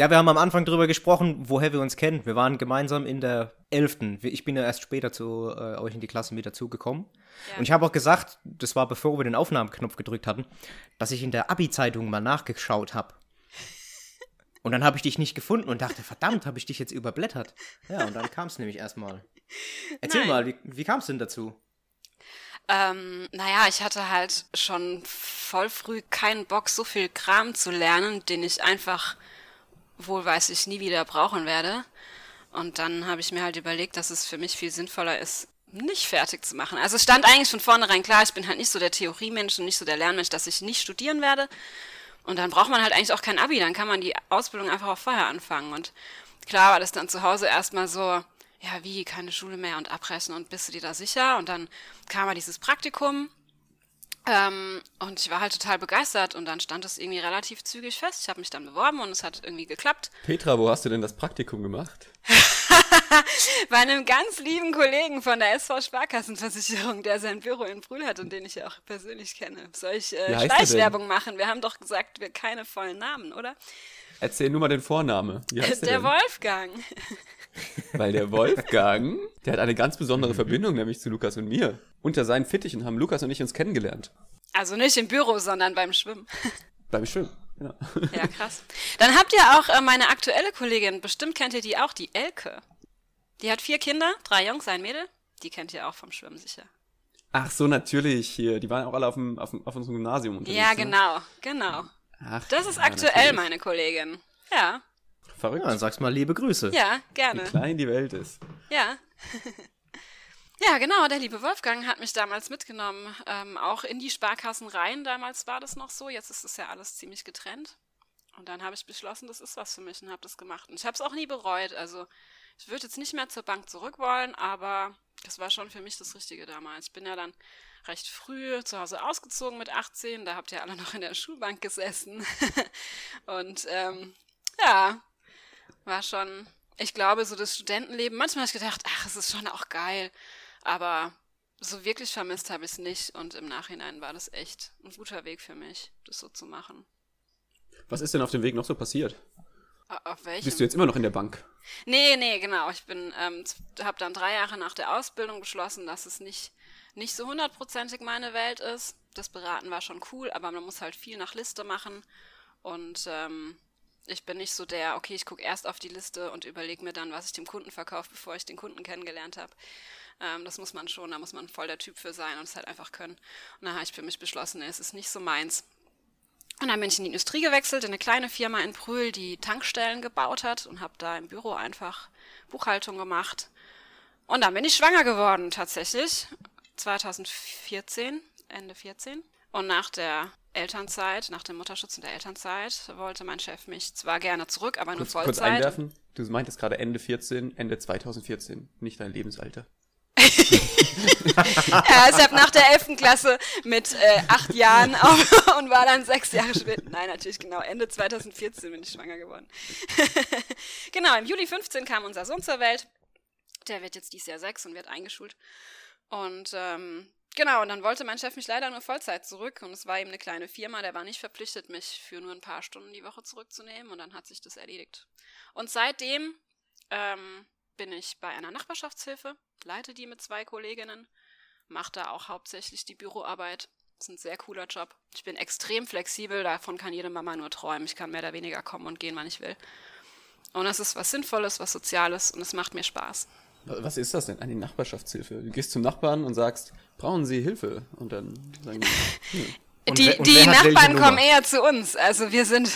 Ja, wir haben am Anfang drüber gesprochen, woher wir uns kennen. Wir waren gemeinsam in der 11. Ich bin ja erst später zu äh, euch in die Klasse mit dazugekommen. Ja. Und ich habe auch gesagt, das war bevor wir den Aufnahmeknopf gedrückt hatten, dass ich in der Abi-Zeitung mal nachgeschaut habe. Und dann habe ich dich nicht gefunden und dachte, verdammt, habe ich dich jetzt überblättert. Ja, und dann kam es nämlich erstmal. Erzähl Nein. mal, wie, wie kam es denn dazu? Ähm, naja, ich hatte halt schon voll früh keinen Bock, so viel Kram zu lernen, den ich einfach wohl weiß ich nie wieder brauchen werde. Und dann habe ich mir halt überlegt, dass es für mich viel sinnvoller ist, nicht fertig zu machen. Also es stand eigentlich von vornherein klar, ich bin halt nicht so der Theoriemensch und nicht so der Lernmensch, dass ich nicht studieren werde. Und dann braucht man halt eigentlich auch kein Abi, dann kann man die Ausbildung einfach auch vorher anfangen. Und klar war das dann zu Hause erstmal so, ja, wie, keine Schule mehr und abbrechen und bist du dir da sicher? Und dann kam mal dieses Praktikum ähm, und ich war halt total begeistert und dann stand es irgendwie relativ zügig fest. Ich habe mich dann beworben und es hat irgendwie geklappt. Petra, wo hast du denn das Praktikum gemacht? Bei einem ganz lieben Kollegen von der SV Sparkassenversicherung, der sein Büro in Brühl hat und den ich ja auch persönlich kenne. Soll ich äh, Schleichwerbung machen? Wir haben doch gesagt, wir keine vollen Namen, oder? Erzähl nur mal den Vorname. Der, der Wolfgang. Weil der Wolfgang, der hat eine ganz besondere Verbindung, nämlich zu Lukas und mir. Unter seinen Fittichen haben Lukas und ich uns kennengelernt. Also nicht im Büro, sondern beim Schwimmen. Beim Schwimmen, genau. Ja, krass. Dann habt ihr auch äh, meine aktuelle Kollegin, bestimmt kennt ihr die auch, die Elke. Die hat vier Kinder, drei Jungs, ein Mädel. Die kennt ihr auch vom Schwimmen sicher. Ach so, natürlich hier. Die waren auch alle auf, dem, auf, auf unserem Gymnasium unterwegs. Ja, genau, ne? genau. Ach, das ist ja, aktuell natürlich. meine Kollegin. Ja. Verrückt. Ja, dann sagst mal liebe Grüße. Ja, gerne. Wie klein die Welt ist. Ja. ja, genau. Der liebe Wolfgang hat mich damals mitgenommen, ähm, auch in die Sparkassen rein. Damals war das noch so. Jetzt ist es ja alles ziemlich getrennt. Und dann habe ich beschlossen, das ist was für mich und habe das gemacht. Und ich habe es auch nie bereut. Also ich würde jetzt nicht mehr zur Bank zurück wollen, aber das war schon für mich das Richtige damals. Ich bin ja dann recht früh zu Hause ausgezogen mit 18. Da habt ihr alle noch in der Schulbank gesessen. und ähm, ja, war schon, ich glaube, so das Studentenleben. Manchmal habe ich gedacht, ach, es ist schon auch geil. Aber so wirklich vermisst habe ich es nicht. Und im Nachhinein war das echt ein guter Weg für mich, das so zu machen. Was ist denn auf dem Weg noch so passiert? Auf welchem? Bist du jetzt immer noch in der Bank? Nee, nee, genau. Ich bin, ähm, habe dann drei Jahre nach der Ausbildung beschlossen, dass es nicht, nicht so hundertprozentig meine Welt ist. Das Beraten war schon cool, aber man muss halt viel nach Liste machen. Und ähm, ich bin nicht so der, okay, ich gucke erst auf die Liste und überlege mir dann, was ich dem Kunden verkaufe, bevor ich den Kunden kennengelernt habe. Ähm, das muss man schon, da muss man voll der Typ für sein und es halt einfach können. Und dann habe ich für mich beschlossen, es ist nicht so meins. Und dann bin ich in die Industrie gewechselt, in eine kleine Firma in Brühl, die Tankstellen gebaut hat und habe da im Büro einfach Buchhaltung gemacht. Und dann bin ich schwanger geworden, tatsächlich. 2014, Ende 14. Und nach der Elternzeit, nach dem Mutterschutz und der Elternzeit, wollte mein Chef mich zwar gerne zurück, aber nur kurz, Vollzeit. Kurz einwerfen, du meintest gerade Ende 14, Ende 2014, nicht dein Lebensalter. ja, ich habe nach der 11. Klasse mit äh, acht Jahren auf, und war dann sechs Jahre später. Nein, natürlich genau. Ende 2014 bin ich schwanger geworden. genau, im Juli 15 kam unser Sohn zur Welt. Der wird jetzt dieses Jahr sechs und wird eingeschult. Und ähm, Genau, und dann wollte mein Chef mich leider nur Vollzeit zurück und es war eben eine kleine Firma, der war nicht verpflichtet, mich für nur ein paar Stunden die Woche zurückzunehmen und dann hat sich das erledigt. Und seitdem ähm, bin ich bei einer Nachbarschaftshilfe, leite die mit zwei Kolleginnen, mache da auch hauptsächlich die Büroarbeit. Das ist ein sehr cooler Job. Ich bin extrem flexibel, davon kann jede Mama nur träumen. Ich kann mehr oder weniger kommen und gehen, wann ich will. Und es ist was Sinnvolles, was Soziales und es macht mir Spaß. Was ist das denn? Eine Nachbarschaftshilfe. Du gehst zum Nachbarn und sagst, brauchen Sie Hilfe? Und dann sagen die, hm. Und die, wer, die Nachbarn kommen eher zu uns. Also wir sind,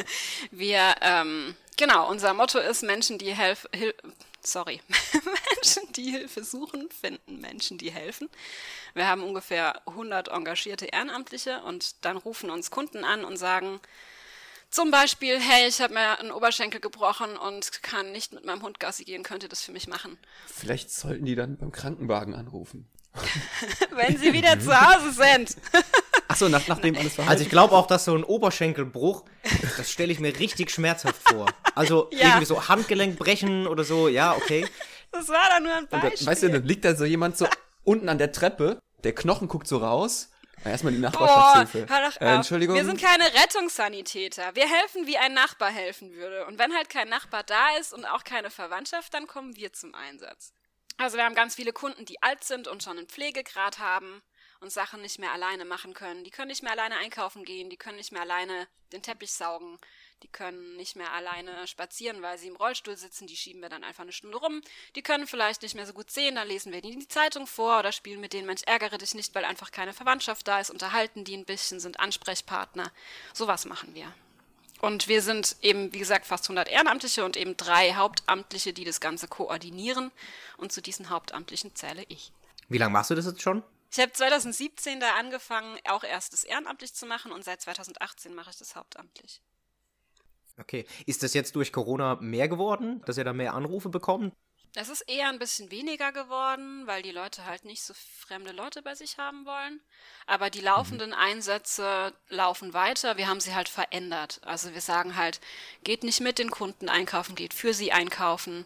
wir, ähm, genau, unser Motto ist Menschen, die helfen, Hil sorry, Menschen, die Hilfe suchen, finden Menschen, die helfen. Wir haben ungefähr 100 engagierte Ehrenamtliche und dann rufen uns Kunden an und sagen, zum Beispiel, hey, ich habe mir einen Oberschenkel gebrochen und kann nicht mit meinem Hund Gassi gehen, könnt ihr das für mich machen? Vielleicht sollten die dann beim Krankenwagen anrufen. Wenn sie wieder zu Hause sind. Achso, nach, nachdem alles war. Also ich glaube auch, dass so ein Oberschenkelbruch, das stelle ich mir richtig schmerzhaft vor. Also ja. irgendwie so Handgelenk brechen oder so, ja, okay. Das war dann nur ein Beispiel. Dann, weißt du, dann liegt da so jemand so unten an der Treppe, der Knochen guckt so raus Erstmal die Nachbarschaftshilfe. Boah, hör doch äh, Entschuldigung. Wir sind keine Rettungssanitäter. Wir helfen, wie ein Nachbar helfen würde. Und wenn halt kein Nachbar da ist und auch keine Verwandtschaft, dann kommen wir zum Einsatz. Also wir haben ganz viele Kunden, die alt sind und schon einen Pflegegrad haben und Sachen nicht mehr alleine machen können. Die können nicht mehr alleine einkaufen gehen, die können nicht mehr alleine den Teppich saugen, die können nicht mehr alleine spazieren, weil sie im Rollstuhl sitzen, die schieben wir dann einfach eine Stunde rum. Die können vielleicht nicht mehr so gut sehen, dann lesen wir ihnen die Zeitung vor oder spielen mit denen Mensch ärgere dich nicht, weil einfach keine Verwandtschaft da ist, unterhalten die ein bisschen, sind Ansprechpartner. Sowas machen wir. Und wir sind eben, wie gesagt, fast 100 Ehrenamtliche und eben drei Hauptamtliche, die das Ganze koordinieren. Und zu diesen Hauptamtlichen zähle ich. Wie lange machst du das jetzt schon? Ich habe 2017 da angefangen, auch erst das ehrenamtlich zu machen und seit 2018 mache ich das hauptamtlich. Okay. Ist das jetzt durch Corona mehr geworden, dass ihr da mehr Anrufe bekommt? Es ist eher ein bisschen weniger geworden, weil die Leute halt nicht so fremde Leute bei sich haben wollen. Aber die laufenden Einsätze laufen weiter. Wir haben sie halt verändert. Also wir sagen halt, geht nicht mit den Kunden einkaufen, geht für sie einkaufen.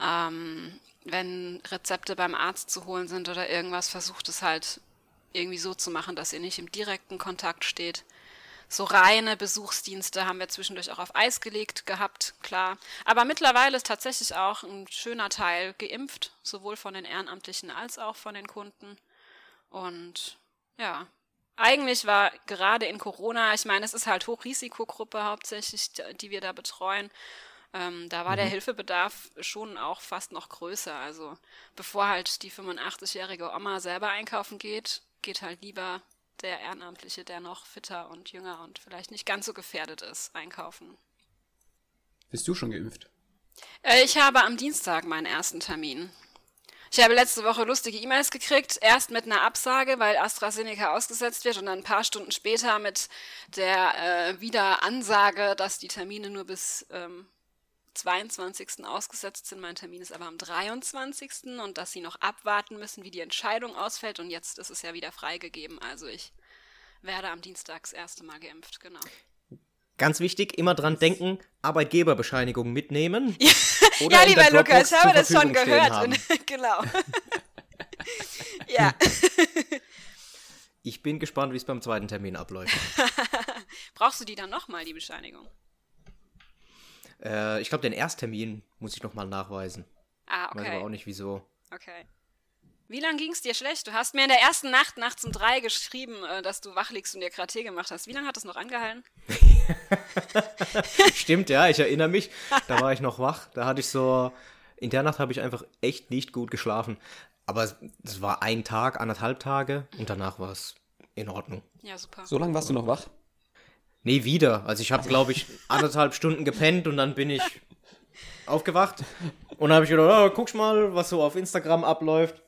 Ähm, wenn Rezepte beim Arzt zu holen sind oder irgendwas, versucht es halt irgendwie so zu machen, dass ihr nicht im direkten Kontakt steht. So reine Besuchsdienste haben wir zwischendurch auch auf Eis gelegt gehabt, klar. Aber mittlerweile ist tatsächlich auch ein schöner Teil geimpft, sowohl von den Ehrenamtlichen als auch von den Kunden. Und ja, eigentlich war gerade in Corona, ich meine, es ist halt Hochrisikogruppe hauptsächlich, die wir da betreuen. Ähm, da war mhm. der Hilfebedarf schon auch fast noch größer. Also bevor halt die 85-jährige Oma selber einkaufen geht, geht halt lieber der Ehrenamtliche, der noch fitter und jünger und vielleicht nicht ganz so gefährdet ist, einkaufen. Bist du schon geimpft? Äh, ich habe am Dienstag meinen ersten Termin. Ich habe letzte Woche lustige E-Mails gekriegt, erst mit einer Absage, weil AstraZeneca ausgesetzt wird und dann ein paar Stunden später mit der äh, Wiederansage, dass die Termine nur bis ähm, 22. ausgesetzt sind. Mein Termin ist aber am 23. und dass sie noch abwarten müssen, wie die Entscheidung ausfällt. Und jetzt ist es ja wieder freigegeben. Also ich werde am Dienstag das erste Mal geimpft, genau. Ganz wichtig, immer dran denken, Arbeitgeberbescheinigung mitnehmen. ja, lieber Lukas, ich habe das schon gehört. genau. ja. ich bin gespannt, wie es beim zweiten Termin abläuft. Brauchst du die dann nochmal, die Bescheinigung? Äh, ich glaube, den Ersttermin muss ich nochmal nachweisen. Ah, okay. Weiß aber auch nicht wieso. Okay. Wie lange ging es dir schlecht? Du hast mir in der ersten Nacht nachts um drei geschrieben, äh, dass du wach liegst und dir gerade Tee gemacht hast. Wie lange hat das noch angehalten? Stimmt, ja, ich erinnere mich. Da war ich noch wach. Da hatte ich so. In der Nacht habe ich einfach echt nicht gut geschlafen. Aber es war ein Tag, anderthalb Tage und danach war es in Ordnung. Ja, super. So lange warst du noch wach? Nee, wieder. Also ich habe, glaube ich, anderthalb Stunden gepennt und dann bin ich aufgewacht. Und dann habe ich gedacht, oh, guck mal, was so auf Instagram abläuft.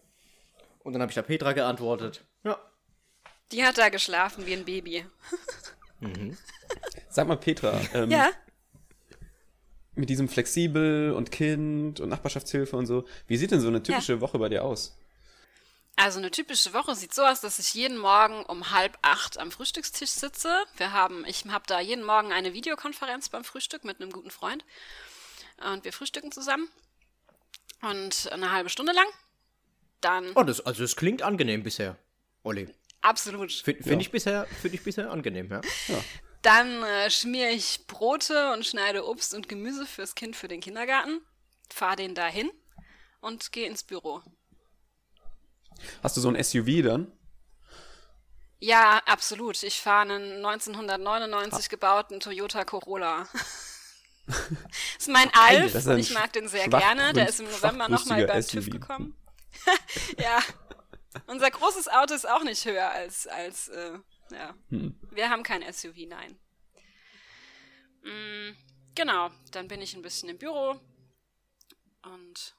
Und dann habe ich da Petra geantwortet. Ja. Die hat da geschlafen wie ein Baby. Mhm. Sag mal, Petra. Ähm, ja. Mit diesem flexibel und Kind und Nachbarschaftshilfe und so. Wie sieht denn so eine typische ja. Woche bei dir aus? Also eine typische Woche sieht so aus, dass ich jeden Morgen um halb acht am Frühstückstisch sitze. Wir haben, ich habe da jeden Morgen eine Videokonferenz beim Frühstück mit einem guten Freund. Und wir frühstücken zusammen. Und eine halbe Stunde lang. Dann. Oh, das, also es klingt angenehm bisher, Olli. Absolut. Finde find ja. ich, bisher, find ich bisher angenehm, ja. ja. Dann äh, schmiere ich Brote und schneide Obst und Gemüse fürs Kind für den Kindergarten. Fahre den dahin und gehe ins Büro. Hast du so ein SUV dann? Ja, absolut. Ich fahre einen 1999 ha. gebauten Toyota Corolla. das ist mein Alf ist ich mag den sehr gerne. Der ist im November nochmal beim SUV. TÜV gekommen. ja. Unser großes Auto ist auch nicht höher als, als äh, ja. Hm. Wir haben kein SUV, nein. Mm, genau, dann bin ich ein bisschen im Büro und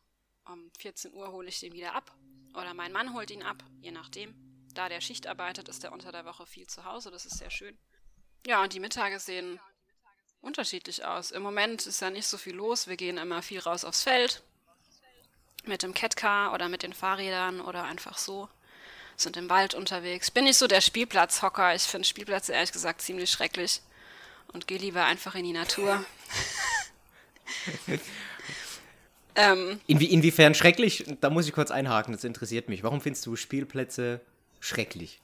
um 14 Uhr hole ich den wieder ab. Oder mein Mann holt ihn ab, je nachdem. Da der Schicht arbeitet, ist er unter der Woche viel zu Hause, das ist sehr schön. Ja, und die Mittage sehen unterschiedlich aus. Im Moment ist ja nicht so viel los. Wir gehen immer viel raus aufs Feld. Mit dem Catcar oder mit den Fahrrädern oder einfach so. Sind im Wald unterwegs. Bin nicht so der Spielplatzhocker. Ich finde Spielplätze ehrlich gesagt ziemlich schrecklich. Und gehe lieber einfach in die Natur. Ähm, Inwie inwiefern schrecklich? Da muss ich kurz einhaken, das interessiert mich. Warum findest du Spielplätze schrecklich?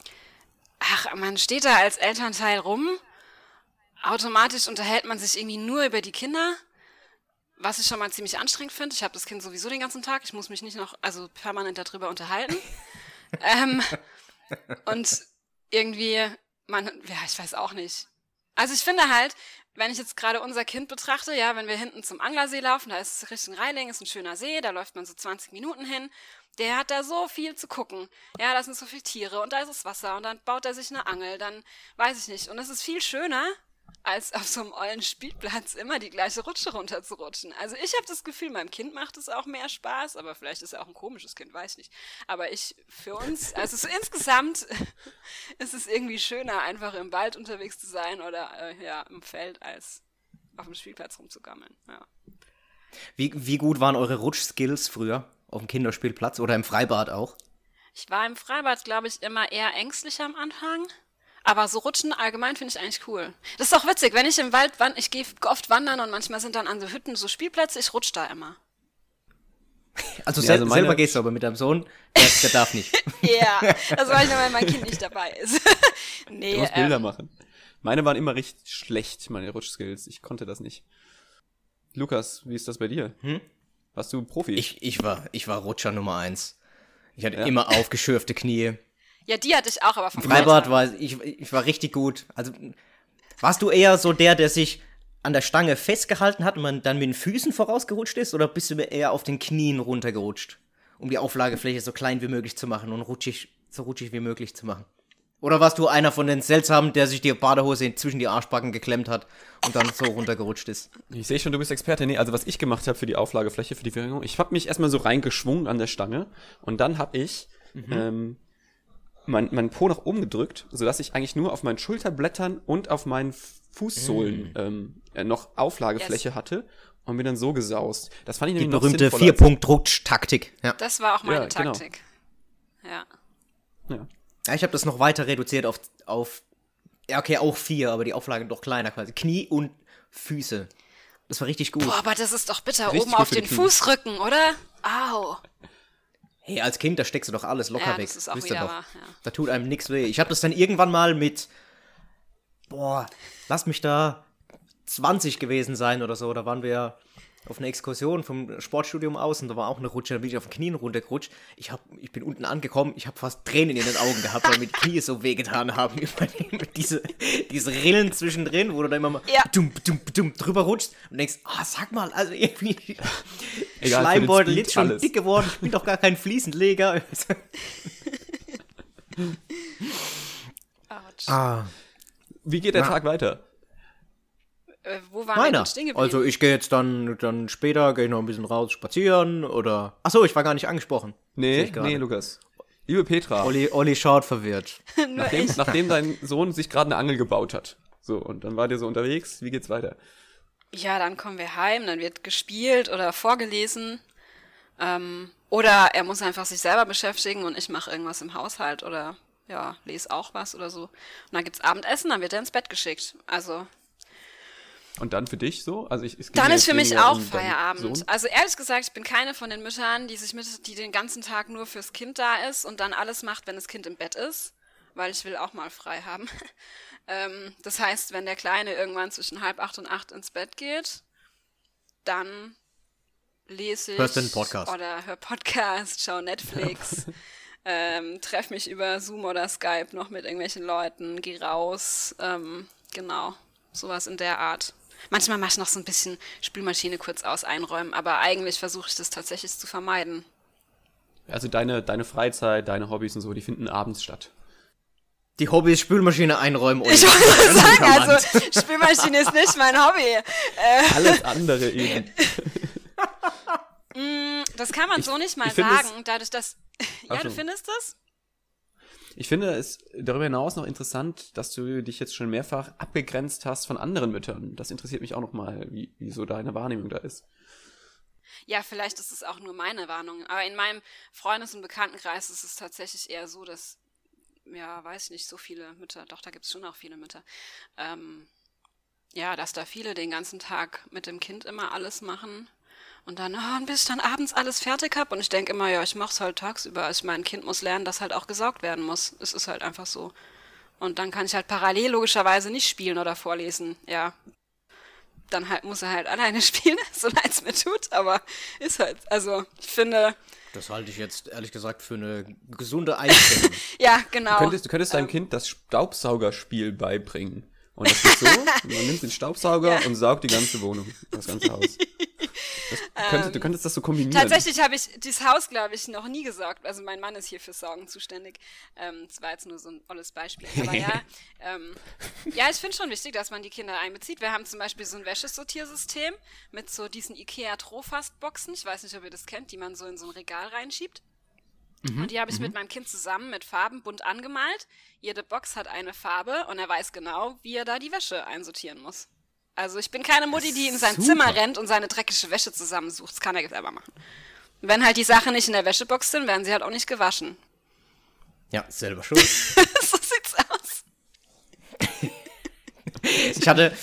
Ach, man steht da als Elternteil rum. Automatisch unterhält man sich irgendwie nur über die Kinder. Was ich schon mal ziemlich anstrengend finde. Ich habe das Kind sowieso den ganzen Tag. Ich muss mich nicht noch, also permanent darüber unterhalten. ähm, und irgendwie, man, ja, ich weiß auch nicht. Also ich finde halt, wenn ich jetzt gerade unser Kind betrachte, ja, wenn wir hinten zum Anglersee laufen, da ist Richtung Reiling, ist ein schöner See, da läuft man so 20 Minuten hin. Der hat da so viel zu gucken. Ja, da sind so viele Tiere und da ist das Wasser und dann baut er sich eine Angel, dann weiß ich nicht. Und es ist viel schöner, als auf so einem ollen Spielplatz immer die gleiche Rutsche runterzurutschen. Also ich habe das Gefühl, meinem Kind macht es auch mehr Spaß, aber vielleicht ist er auch ein komisches Kind, weiß nicht. Aber ich, für uns, also so insgesamt ist es irgendwie schöner, einfach im Wald unterwegs zu sein oder äh, ja, im Feld, als auf dem Spielplatz rumzugammeln. Ja. Wie, wie gut waren eure Rutschskills früher? Auf dem Kinderspielplatz oder im Freibad auch? Ich war im Freibad, glaube ich, immer eher ängstlich am Anfang. Aber so Rutschen allgemein finde ich eigentlich cool. Das ist auch witzig, wenn ich im Wald wandere, ich gehe oft wandern und manchmal sind dann an so Hütten so Spielplätze, ich rutsch da immer. Also, Ja, sel also meine- selber gehst du aber mit deinem Sohn, der, der darf nicht. Ja, das war ich nur, wenn mein Kind nicht dabei ist. nee, Du musst Bilder ähm, machen. Meine waren immer richtig schlecht, meine Rutschskills. Ich konnte das nicht. Lukas, wie ist das bei dir? Hm? Warst du Profi? Ich, ich, war, ich war Rutscher Nummer eins. Ich hatte Ja. immer aufgeschürfte Knie. Ja, die hatte ich auch, aber vom Freibad war ich, ich war richtig gut. Also warst du eher so der, der sich an der Stange festgehalten hat und man dann mit den Füßen vorausgerutscht ist, oder bist du eher auf den Knien runtergerutscht, um die Auflagefläche so klein wie möglich zu machen und rutschig, so rutschig wie möglich zu machen? Oder warst du einer von den Seltsamen, der sich die Badehose zwischen die Arschbacken geklemmt hat und dann so runtergerutscht ist? Ich sehe schon, du bist Experte. Nee, also was ich gemacht habe für die Auflagefläche, für die Verringerung, ich habe mich erstmal so reingeschwungen an der Stange und dann habe ich ähm, mein, mein Po nach oben gedrückt, sodass ich eigentlich nur auf meinen Schulterblättern und auf meinen Fußsohlen ähm, äh, noch Auflagefläche Yes. hatte und bin dann so gesaust. Das fand ich Die nämlich noch berühmte Vier-Punkt-Rutsch-Taktik. Ja. Das war auch meine Ja, genau. Taktik. Ja. Ja. ja, ich habe das noch weiter reduziert auf, auf, ja okay, auch vier, aber die Auflage doch kleiner quasi. Knie und Füße. Das war richtig gut. Boah, aber das ist doch bitter Richtig oben auf die den. Fußrücken, oder? Au. Hey, als Kind, da steckst du doch alles locker Ja, weg. das ist auch wieder doch. wahr, ja. Da tut einem nichts weh. Ich habe das dann irgendwann mal mit, boah, lass mich da 20 gewesen sein oder so. Da waren wir auf einer Exkursion vom Sportstudium aus und da war auch eine Rutsche, da bin ich auf den Knien runtergerutscht. Ich, hab, ich bin unten angekommen, ich habe fast Tränen in den Augen gehabt, weil mir die Knie so wehgetan haben. Über diese, diese Rillen zwischendrin, wo du dann immer mal Ja. dumm, dumm, dumm drüber rutschst und denkst, ah, sag mal, also irgendwie Egal, Schleimbeutel jetzt schon alles. dick geworden, ich bin doch gar kein Fliesenleger. Autsch. ah. Wie geht der Ja. Tag weiter? Äh, wo waren wir Meiner. denn stehen geblieben? Also ich gehe jetzt dann, dann später, gehe ich noch ein bisschen raus spazieren oder. Achso, ich war gar nicht angesprochen. Nee, nee, Lukas. Liebe Petra, Olli, Olli schaut verwirrt. nachdem, nachdem dein Sohn sich gerade eine Angel gebaut hat. So, und dann war der so unterwegs, wie geht's weiter? Ja, dann kommen wir heim, dann wird gespielt oder vorgelesen. Ähm, oder er muss einfach sich selber beschäftigen und ich mache irgendwas im Haushalt oder ja, lese auch was oder so. Und dann gibt's Abendessen, dann wird er ins Bett geschickt. Also Und dann für dich so? Also ich, es geht dann ist für mich auch Feierabend. Sohn. Also ehrlich gesagt, ich bin keine von den Müttern, die sich mit, die den ganzen Tag nur fürs Kind da ist und dann alles macht, wenn das Kind im Bett ist, weil ich will auch mal frei haben. ähm, das heißt, wenn der Kleine irgendwann zwischen halb acht und acht ins Bett geht, dann lese ich Hörst du einen Podcast? oder hör Podcast, schau Netflix. ähm, treff mich über Zoom oder Skype noch mit irgendwelchen Leuten, geh raus, ähm, genau, sowas in der Art. Manchmal mache ich noch so ein bisschen Spülmaschine kurz aus einräumen, aber eigentlich versuche ich das tatsächlich zu vermeiden. Also deine, deine Freizeit, deine Hobbys und so, die finden abends statt. Die Hobbys Spülmaschine einräumen. Olli. Ich wollte sagen, also Spülmaschine ist nicht mein Hobby. Äh, Alles andere eben. das kann man so nicht mal ich sagen, dadurch, dass... ja, du findest das? Ich finde es darüber hinaus noch interessant, dass du dich jetzt schon mehrfach abgegrenzt hast von anderen Müttern. Das interessiert mich auch noch mal, wie, wie so deine Wahrnehmung da ist. Ja, vielleicht ist es auch nur meine Warnung. Aber in meinem Freundes- und Bekanntenkreis ist es tatsächlich eher so, dass, ja, weiß ich nicht, so viele Mütter, doch, da gibt es schon auch viele Mütter, ähm, ja, dass da viele den ganzen Tag mit dem Kind immer alles machen und dann, oh, und bis ich dann abends alles fertig hab und ich denke immer, ja, ich mach's halt tagsüber. Also mein Kind muss lernen, dass halt auch gesaugt werden muss. Es ist halt einfach so. Und dann kann ich halt parallel logischerweise nicht spielen oder vorlesen. Ja, dann halt muss er halt alleine spielen, so leid es mir tut, aber ist halt, also ich finde, Das halte ich jetzt ehrlich gesagt für eine gesunde Einstellung. ja, genau. Du könntest, du könntest deinem Kind das Staubsaugerspiel beibringen. Und das geht so, man nimmt den Staubsauger Ja. und saugt die ganze Wohnung, das ganze Haus. Könnte, du könntest das so kombinieren. Tatsächlich habe ich dieses Haus, glaube ich, noch nie gesorgt. Also mein Mann ist hier für Sorgen zuständig. Ähm, das war jetzt nur so ein olles Beispiel. Aber ja, ähm, ja, ich finde schon wichtig, dass man die Kinder einbezieht. Wir haben zum Beispiel so ein Wäschesortiersystem mit so diesen Ikea Trofast-Boxen. Ich weiß nicht, ob ihr das kennt, die man so in so ein Regal reinschiebt. Und die habe ich mit meinem Kind zusammen mit Farben bunt angemalt. Jede Box hat eine Farbe und er weiß genau, wie er da die Wäsche einsortieren muss. Also ich bin keine Mutti, die in sein Super. Zimmer rennt und seine dreckige Wäsche zusammensucht. Das kann er selber machen. Wenn halt die Sachen nicht in der Wäschebox sind, werden sie halt auch nicht gewaschen. Ja, selber schuld. so sieht's aus. Ich hatte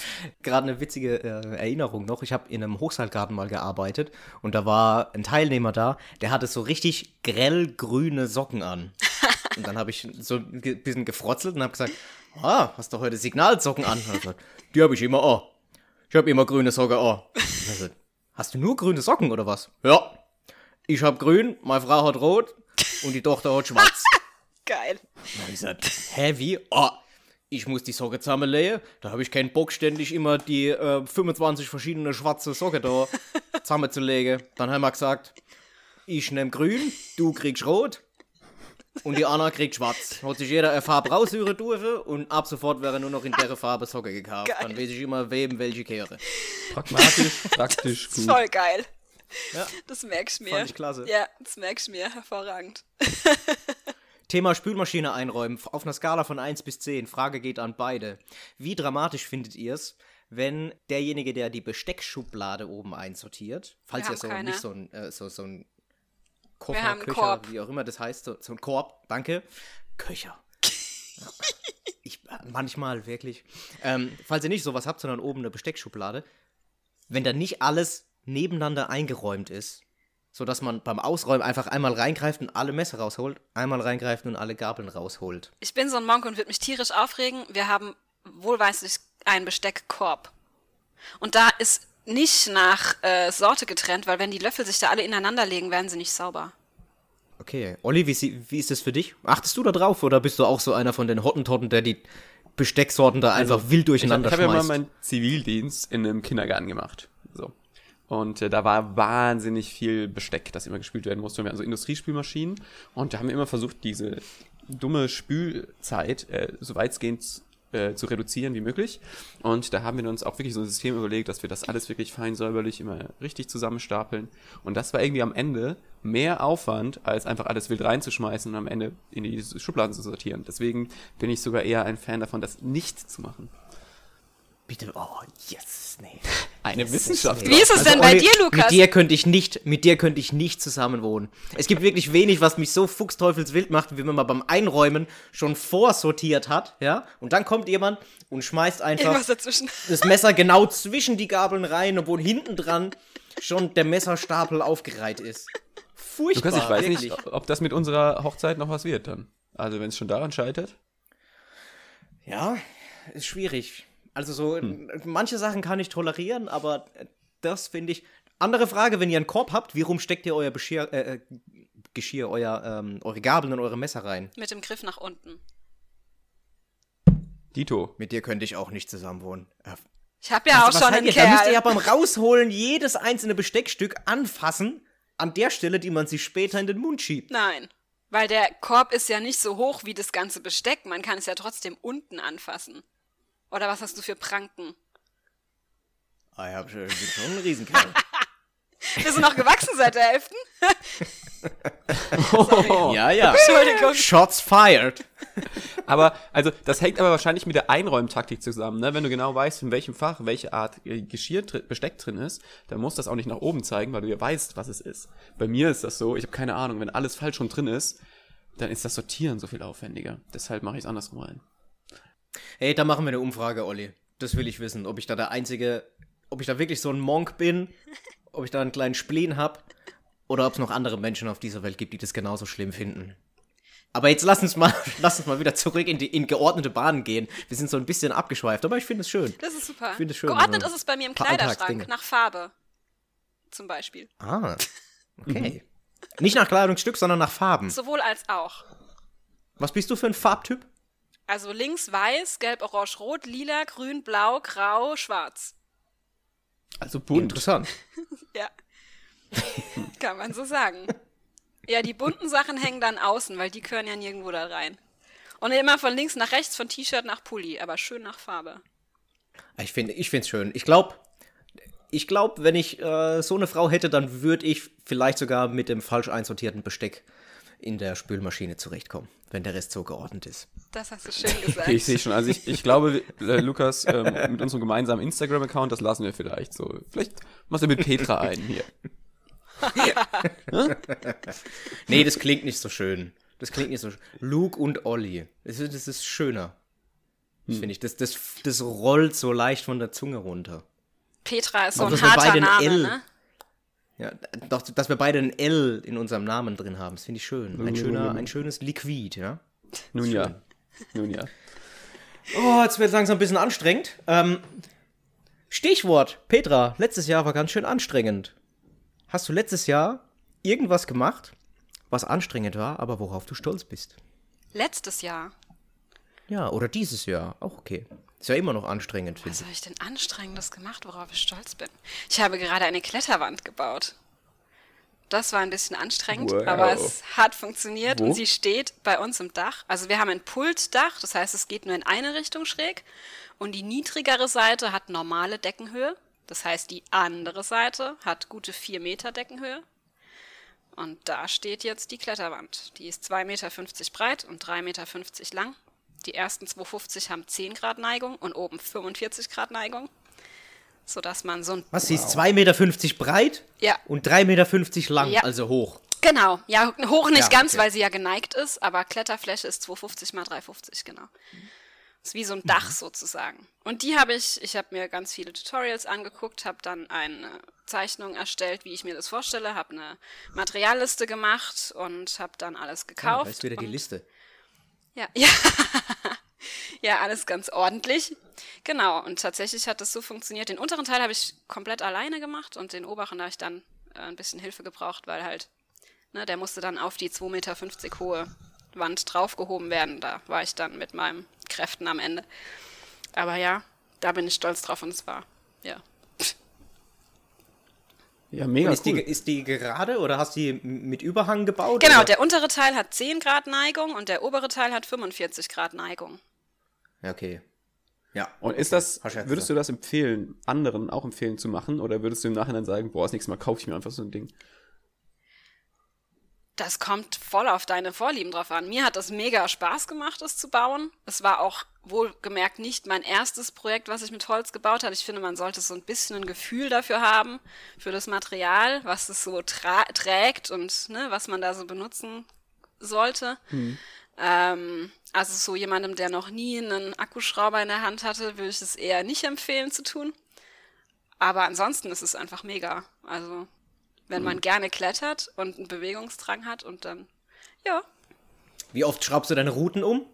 gerade eine witzige äh, Erinnerung noch. Ich habe in einem Hochseilgarten mal gearbeitet und da war ein Teilnehmer da, der hatte so richtig grellgrüne Socken an. Und dann habe ich so ein bisschen gefrotzelt und habe gesagt, ah, hast du heute Signalsocken an? Gesagt, die habe ich immer an. Ich habe immer grüne Socken. Und hab gesagt, hast du nur grüne Socken oder was? Ja. Ich habe grün, meine Frau hat rot und die Tochter hat schwarz. Geil. Dann hab ich gesagt, hä, wie? Oh, ich muss die Socke zusammenlegen. Da habe ich keinen Bock, ständig immer die äh, 25 verschiedene schwarze Socke da zusammenzulegen. Dann haben wir gesagt, ich nehme grün, du kriegst rot und die Anna kriegt schwarz. Hat sich jeder eine Farbe raussuchen dürfen und ab sofort wäre nur noch in der Farbe Socke gekauft. Geil. Dann weiß ich immer, wem welche kehre. Pragmatisch, praktisch, gut. Voll geil. Ja. Das merkst du mir. Fand ich klasse. Ja, das merkst du mir. Hervorragend. Thema Spülmaschine einräumen. Auf einer Skala von 1 bis 10. Frage geht an beide. Wie dramatisch findet ihr es, wenn derjenige, der die Besteckschublade oben einsortiert, falls ihr so keine. nicht so ein, äh, so, so ein Koffer, haben einen Köcher, Korb. wie auch immer das heißt, so, so ein Korb, danke. Köcher. Ja. Ich, äh, manchmal wirklich. Ähm, falls ihr nicht sowas habt, sondern oben eine Besteckschublade, wenn da nicht alles nebeneinander eingeräumt ist, so dass man beim Ausräumen einfach einmal reingreift und alle Messer rausholt, einmal reingreift und alle Gabeln rausholt. Ich bin so ein Monk und würde mich tierisch aufregen. Wir haben wohlweislich einen Besteckkorb. Und da ist nicht nach äh, Sorte getrennt, weil wenn die Löffel sich da alle ineinander legen, werden sie nicht sauber. Okay, Olli, wie, wie ist das für dich? Achtest du da drauf oder bist du auch so einer von den Hottentotten, der die Bestecksorten da einfach wild Also, Ich, hab- durcheinander ich habe ja mal schmeißt? meinen Zivildienst in einem Kindergarten gemacht. So. Und äh, da war wahnsinnig viel Besteck, das immer gespült werden musste. Wir hatten so Industriespülmaschinen und da haben wir immer versucht, diese dumme Spülzeit äh, so weitgehend äh, zu reduzieren wie möglich. Und da haben wir uns auch wirklich so ein System überlegt, dass wir das alles wirklich fein säuberlich immer richtig zusammenstapeln. Und das war irgendwie am Ende mehr Aufwand, als einfach alles wild reinzuschmeißen und am Ende in die Schubladen zu sortieren. Deswegen bin ich sogar eher ein Fan davon, das nicht zu machen. Bitte, oh, yes, nee. Eine Wissenschaft. Wie ist es denn bei Olli, dir, Lukas? Mit dir könnte ich nicht, mit dir könnte ich nicht zusammenwohnen. Es gibt wirklich wenig, was mich so fuchsteufelswild macht, wie wenn man beim Einräumen schon vorsortiert hat, ja? Und dann kommt jemand und schmeißt einfach das Messer genau zwischen die Gabeln rein, obwohl hinten dran schon der Messerstapel aufgereiht ist. Furchtbar. Lukas, ich weiß wirklich. nicht, ob das mit unserer Hochzeit noch was wird dann. Also wenn es schon daran scheitert. Ja, ist schwierig. Also so, manche Sachen kann ich tolerieren, aber das finde ich. Andere Frage, wenn ihr einen Korb habt, wie rum steckt ihr euer Beschir, äh, äh, Geschirr, euer, ähm, eure Gabeln und eure Messer rein? Mit dem Griff nach unten. Dito. Mit dir könnte ich auch nicht zusammenwohnen. Äh, Ich habe ja auch was schon einen ihr? Da müsst ihr ja Kerl. beim Rausholen jedes einzelne Besteckstück anfassen, an der Stelle, die man sich später in den Mund schiebt. Nein. Weil der Korb ist ja nicht so hoch wie das ganze Besteck. Man kann es ja trotzdem unten anfassen. Oder was hast du für Pranken? Ah, ich hab schon, ich bin schon ein Riesenkerl. Bist du noch gewachsen seit der 11.? ja, ja. Entschuldigung. Shots fired. Aber, also, das hängt aber wahrscheinlich mit der Einräumtaktik zusammen, ne? Wenn du genau weißt, in welchem Fach welche Art äh, Geschirr, dr- Besteck drin ist, dann muss das auch nicht nach oben zeigen, weil du ja weißt, was es ist. Bei mir ist das so, ich habe keine Ahnung, wenn alles falsch schon drin ist, dann ist das Sortieren so viel aufwendiger. Deshalb mache ich es andersrum rein. Hey, da machen wir eine Umfrage, Olli. Das will ich wissen, ob ich da der einzige, ob ich da wirklich so ein Monk bin, ob ich da einen kleinen Spleen hab oder ob es noch andere Menschen auf dieser Welt gibt, die das genauso schlimm finden. Aber jetzt lass uns mal, lass uns mal wieder zurück in die in geordnete Bahnen gehen. Wir sind so ein bisschen abgeschweift, aber ich finde es schön. Das ist super. Ich finde es schön, Geordnet so ist es bei mir im Kleiderschrank, nach Farbe. Zum Beispiel. Ah, okay. Nicht nach Kleidungsstück, sondern nach Farben. Sowohl als auch. Was bist du für ein Farbtyp? Also links weiß, gelb, orange, rot, lila, grün, blau, grau, schwarz. Also bunt. Interessant. Ja. Kann man so sagen. Ja, die bunten Sachen hängen dann außen, weil die gehören ja nirgendwo da rein. Und immer von links nach rechts, von T-Shirt nach Pulli, aber schön nach Farbe. Ich finde ich finde es schön. Ich glaube, ich glaube, wenn ich äh, so eine Frau hätte, dann würde ich vielleicht sogar mit dem falsch einsortierten Besteck in der Spülmaschine zurechtkommen, wenn der Rest so geordnet ist. Das hast du schön gesagt. Ich sehe schon. Also ich, ich glaube, äh, Lukas, ähm, mit unserem gemeinsamen Instagram-Account, das lassen wir vielleicht so. Vielleicht machst du mit Petra ein hier. Nee, das klingt nicht so schön. Das klingt nicht so schön. Luke und Olli. Das ist, das ist schöner. Hm. Finde ich. Das, das, das rollt so leicht von der Zunge runter. Petra ist so Aber ein harter Name, L ne? Ja, doch, dass wir beide ein L in unserem Namen drin haben, das finde ich schön. Ein, schöner, ein schönes Liquid, ja. Nun ja. Nun ja. Oh, jetzt wird es langsam ein bisschen anstrengend. Ähm, Stichwort, Petra, letztes Jahr war ganz schön anstrengend. Hast du letztes Jahr irgendwas gemacht, was anstrengend war, aber worauf du stolz bist? Letztes Jahr. Ja, oder dieses Jahr, auch okay. Ist ja immer noch anstrengend, finde Was ich. habe ich denn Anstrengendes gemacht, worauf ich stolz bin? Ich habe gerade eine Kletterwand gebaut. Das war ein bisschen anstrengend, Wow. aber es hat funktioniert Wo? und sie steht bei uns im Dach. Also wir haben ein Pultdach, das heißt, es geht nur in eine Richtung schräg und die niedrigere Seite hat normale Deckenhöhe. Das heißt, die andere Seite hat gute 4 Meter Deckenhöhe. Und da steht jetzt die Kletterwand. Die ist 2,50 Meter breit und 3,50 Meter lang. Die ersten 2,50 haben 10 Grad Neigung und oben 45 Grad Neigung. Sodass man so ein. Was, sie ist 2,50 Meter breit Ja, und 3,50 Meter lang, Ja. also hoch. genau. Ja, hoch nicht Ja, ganz, okay. weil sie ja geneigt ist, aber Kletterfläche ist 2,50 mal 3,50, genau. Ist wie so ein Dach sozusagen. Und die habe ich, ich habe mir ganz viele Tutorials angeguckt, habe dann eine Zeichnung erstellt, wie ich mir das vorstelle, habe eine Materialliste gemacht und habe dann alles Ja, gekauft. da ist wieder die Liste. Ja, ja. ja, alles ganz ordentlich. Genau, und tatsächlich hat das so funktioniert. Den unteren Teil habe ich komplett alleine gemacht und den oberen habe ich dann äh, ein bisschen Hilfe gebraucht, weil halt, ne, der musste dann auf die 2,50 Meter hohe Wand draufgehoben werden. Da war ich dann mit meinen Kräften am Ende. Aber ja, da bin ich stolz drauf und es war, ja. Ja, mega Und ist, cool. die, ist die gerade oder hast du die mit Überhang gebaut? Genau, oder? der untere Teil hat 10 Grad Neigung und der obere Teil hat 45 Grad Neigung. Ja, okay. Ja. Und ist das, würdest du das empfehlen, anderen auch empfehlen zu machen? Oder würdest du im Nachhinein sagen, boah, das nächste Mal kaufe ich mir einfach so ein Ding? Das kommt voll auf deine Vorlieben drauf an. Mir hat das mega Spaß gemacht, es zu bauen. Es war auch wohlgemerkt nicht mein erstes Projekt, was ich mit Holz gebaut habe. Ich finde, man sollte so ein bisschen ein Gefühl dafür haben, für das Material, was es so trägt und ne, was man da so benutzen sollte. Ähm, also so jemandem, der noch nie einen Akkuschrauber in der Hand hatte, würde ich es eher nicht empfehlen zu tun. Aber ansonsten ist es einfach mega. Also, wenn man gerne klettert und einen Bewegungsdrang hat und dann, ja. Wie oft schraubst du deine Routen um?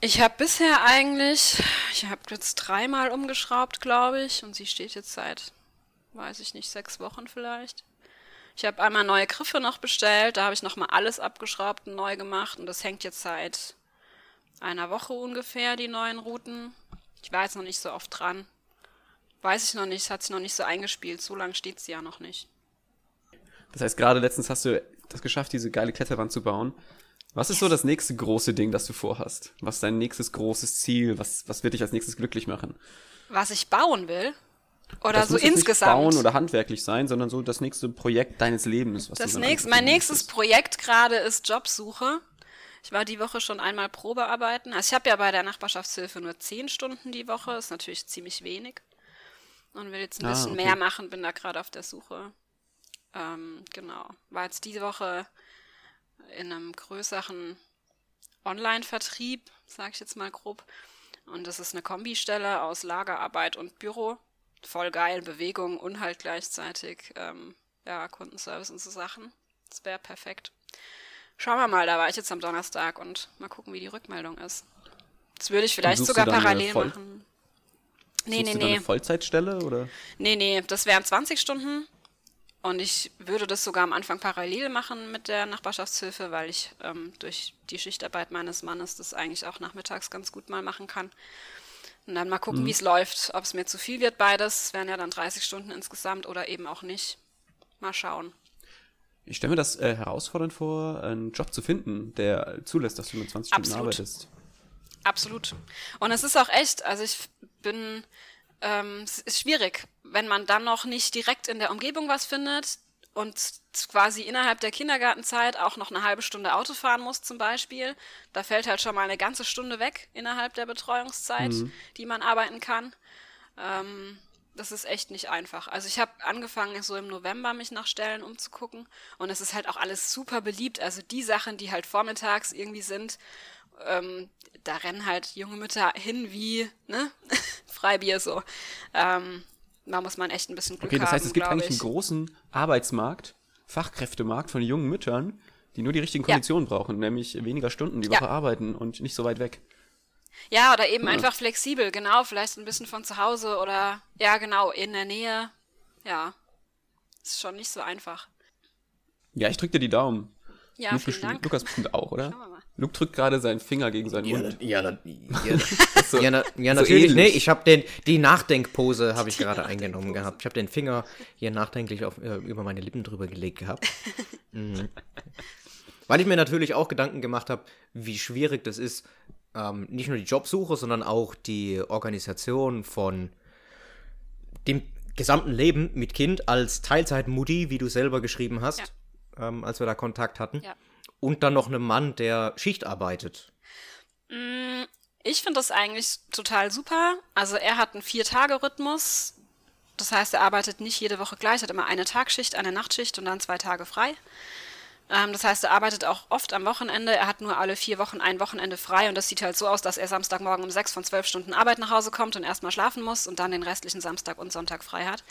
Ich habe bisher eigentlich, ich habe jetzt dreimal umgeschraubt, glaube ich, und sie steht jetzt seit, weiß ich nicht, sechs Wochen vielleicht. Ich habe einmal neue Griffe noch bestellt, da habe ich nochmal alles abgeschraubt und neu gemacht und das hängt jetzt seit einer Woche ungefähr, die neuen Routen. Ich war jetzt noch nicht so oft dran. Weiß ich noch nicht, es hat sich noch nicht so eingespielt, so lange steht sie ja noch nicht. Das heißt, gerade letztens hast du das geschafft, diese geile Kletterwand zu bauen. Was ist so das nächste große Ding, das du vorhast? Was ist dein nächstes großes Ziel? Was, was wird dich als nächstes glücklich machen? Was ich bauen will, oder das so muss insgesamt. nicht bauen oder handwerklich sein, sondern so das nächste Projekt deines Lebens. Was Das nächste, mein nächstes. Projekt gerade ist Jobsuche. Ich war die Woche schon einmal Probearbeiten. Also ich habe ja bei der Nachbarschaftshilfe nur zehn Stunden die Woche, ist natürlich ziemlich wenig. Und will jetzt ein Ah, bisschen okay. mehr machen, bin da gerade auf der Suche. Ähm, genau. War jetzt diese Woche in einem größeren Online-Vertrieb, sage ich jetzt mal grob. Und das ist eine Kombistelle aus Lagerarbeit und Büro. Voll geil, Bewegung und halt gleichzeitig ähm, ja, Kundenservice und so Sachen. Das wäre perfekt. Schauen wir mal, da war ich jetzt am Donnerstag und mal gucken, wie die Rückmeldung ist. Das würde ich vielleicht sogar eine parallel machen. Nee, Suchst nee, du nee. eine Vollzeitstelle oder? Nee, nee, das wären 20 Stunden. Und ich würde das sogar am Anfang parallel machen mit der Nachbarschaftshilfe, weil ich ähm, durch die Schichtarbeit meines Mannes das eigentlich auch nachmittags ganz gut mal machen kann. Und dann mal gucken, wie es läuft. Ob es mir zu viel wird, beides. Es wären ja dann 30 Stunden insgesamt oder eben auch nicht. Mal schauen. Ich stelle mir das äh, herausfordernd vor, einen Job zu finden, der zulässt, dass du nur 20 Stunden Absolut. arbeitest. Absolut. Und es ist auch echt, also ich bin, ähm, es ist schwierig, wenn man dann noch nicht direkt in der Umgebung was findet und quasi innerhalb der Kindergartenzeit auch noch eine halbe Stunde Auto fahren muss zum Beispiel. Da fällt halt schon mal eine ganze Stunde weg innerhalb der Betreuungszeit, die man arbeiten kann. Ähm, das ist echt nicht einfach. Also ich habe angefangen, so im November mich nach Stellen umzugucken und es ist halt auch alles super beliebt. Also die Sachen, die halt vormittags irgendwie sind, ähm, da rennen halt junge Mütter hin wie, ne? Freibier so. Ähm, da muss man echt ein bisschen Glück Okay, das heißt, haben, es gibt eigentlich einen ich. großen Arbeitsmarkt, Fachkräftemarkt von jungen Müttern, die nur die richtigen Konditionen brauchen, nämlich weniger Stunden die Ja. Woche arbeiten und nicht so weit weg. Ja, oder eben einfach flexibel, genau, vielleicht ein bisschen von zu Hause oder ja, genau, in der Nähe. Ja. Ist schon nicht so einfach. Ja, ich drücke dir die Daumen. Ja, Luke vielen Dank. Lukas bestimmt auch, oder? Luke drückt gerade seinen Finger gegen seinen Ja, Mund. na- ja, na- ja, ja, na- ja so natürlich. ähnlich. Nee, ich habe den die Nachdenkpose habe ich gerade eingenommen gehabt. Ich habe den Finger hier nachdenklich auf, äh, über meine Lippen drüber gelegt gehabt. Mhm. Weil ich mir natürlich auch Gedanken gemacht habe, wie schwierig das ist, ähm, nicht nur die Jobsuche, sondern auch die Organisation von dem gesamten Leben mit Kind als Teilzeitmutti, wie du selber geschrieben hast, ähm, als wir da Kontakt hatten. Ja. Und dann noch einem Mann, der Schicht arbeitet. Ich finde das eigentlich total super. Also er hat einen Vier-Tage-Rhythmus. Das heißt, er arbeitet nicht jede Woche gleich, hat immer eine Tagschicht, eine Nachtschicht und dann zwei Tage frei. Ähm, das heißt, er arbeitet auch oft am Wochenende. Er hat nur alle vier Wochen ein Wochenende frei und das sieht halt so aus, dass er Samstagmorgen um sechs von zwölf Stunden Arbeit nach Hause kommt und erstmal schlafen muss und dann den restlichen Samstag und Sonntag frei hat.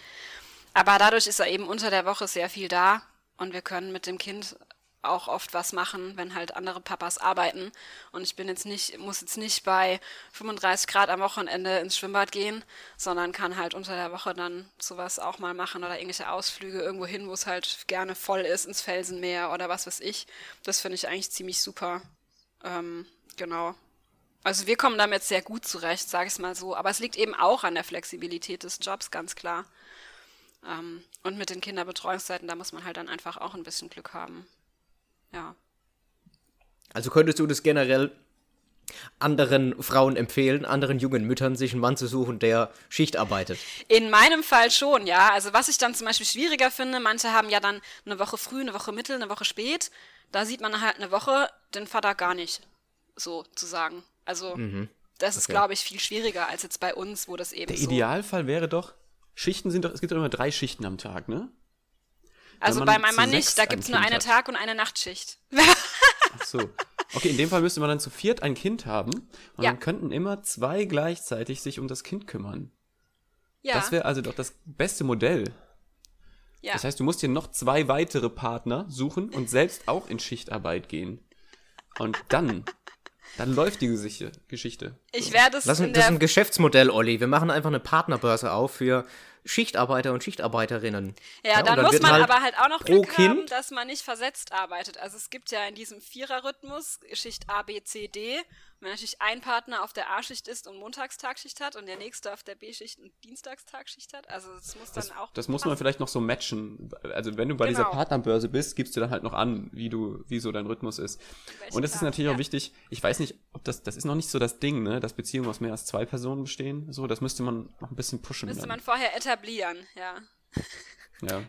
Aber dadurch ist er eben unter der Woche sehr viel da und wir können mit dem Kind auch oft was machen, wenn halt andere Papas arbeiten. Und ich bin jetzt nicht, muss jetzt nicht bei 35 Grad am Wochenende ins Schwimmbad gehen, sondern kann halt unter der Woche dann sowas auch mal machen oder irgendwelche Ausflüge irgendwo hin, wo es halt gerne voll ist, ins Felsenmeer oder was weiß ich. Das finde ich eigentlich ziemlich super. Ähm, genau. Also wir kommen damit sehr gut zurecht, sage ich es mal so. Aber es liegt eben auch an der Flexibilität des Jobs, ganz klar. Ähm, und mit den Kinderbetreuungszeiten, da muss man halt dann einfach auch ein bisschen Glück haben. Ja. Also könntest du das generell anderen Frauen empfehlen, anderen jungen Müttern, sich einen Mann zu suchen, der Schicht arbeitet? In meinem Fall schon, ja. Also was ich dann zum Beispiel schwieriger finde, manche haben ja dann eine Woche früh, eine Woche mittel, eine Woche spät. Da sieht man halt eine Woche den Vater gar nicht, so zu sagen. Also das ist, Okay. glaube ich, viel schwieriger als jetzt bei uns, wo das eben Der so. Idealfall wäre doch, Schichten sind doch, es gibt doch immer drei Schichten am Tag, ne? Also bei meinem Mann nicht, da ein gibt's nur eine hat. Tag- und eine Nachtschicht. Ach so. Okay, in dem Fall müsste man dann zu viert ein Kind haben und Ja. dann könnten immer zwei gleichzeitig sich um das Kind kümmern. ja, Das wäre also doch das beste Modell. ja. Das heißt, du musst dir noch zwei weitere Partner suchen und selbst auch in Schichtarbeit gehen. Und dann, dann läuft die Geschichte. ich werde es ist- das ist ein Geschäftsmodell, Olli. Wir machen einfach eine Partnerbörse auf für Schichtarbeiter und Schichtarbeiterinnen. Ja, und dann, muss wird man aber halt auch noch Glück haben, Kind dass man nicht versetzt arbeitet. Also es gibt ja in diesem Viererrhythmus Schicht A, B, C, D. Wenn natürlich ein Partner auf der A-Schicht ist und Montagstagschicht hat und der nächste auf der B-Schicht und Dienstagstagschicht hat, also das muss dann Das, auch. das muss man vielleicht noch so matchen. Also wenn du bei dieser Genau. Partnerbörse bist, gibst du dann halt noch an, wie du, wie so dein Rhythmus ist. Und es ist Tag, natürlich auch ja. wichtig, ich weiß nicht, ob das, das ist noch nicht so das Ding, ne, dass Beziehungen aus mehr als zwei Personen bestehen. So, das müsste man noch ein bisschen pushen. Müsste dann. man vorher etablieren, ja. ja.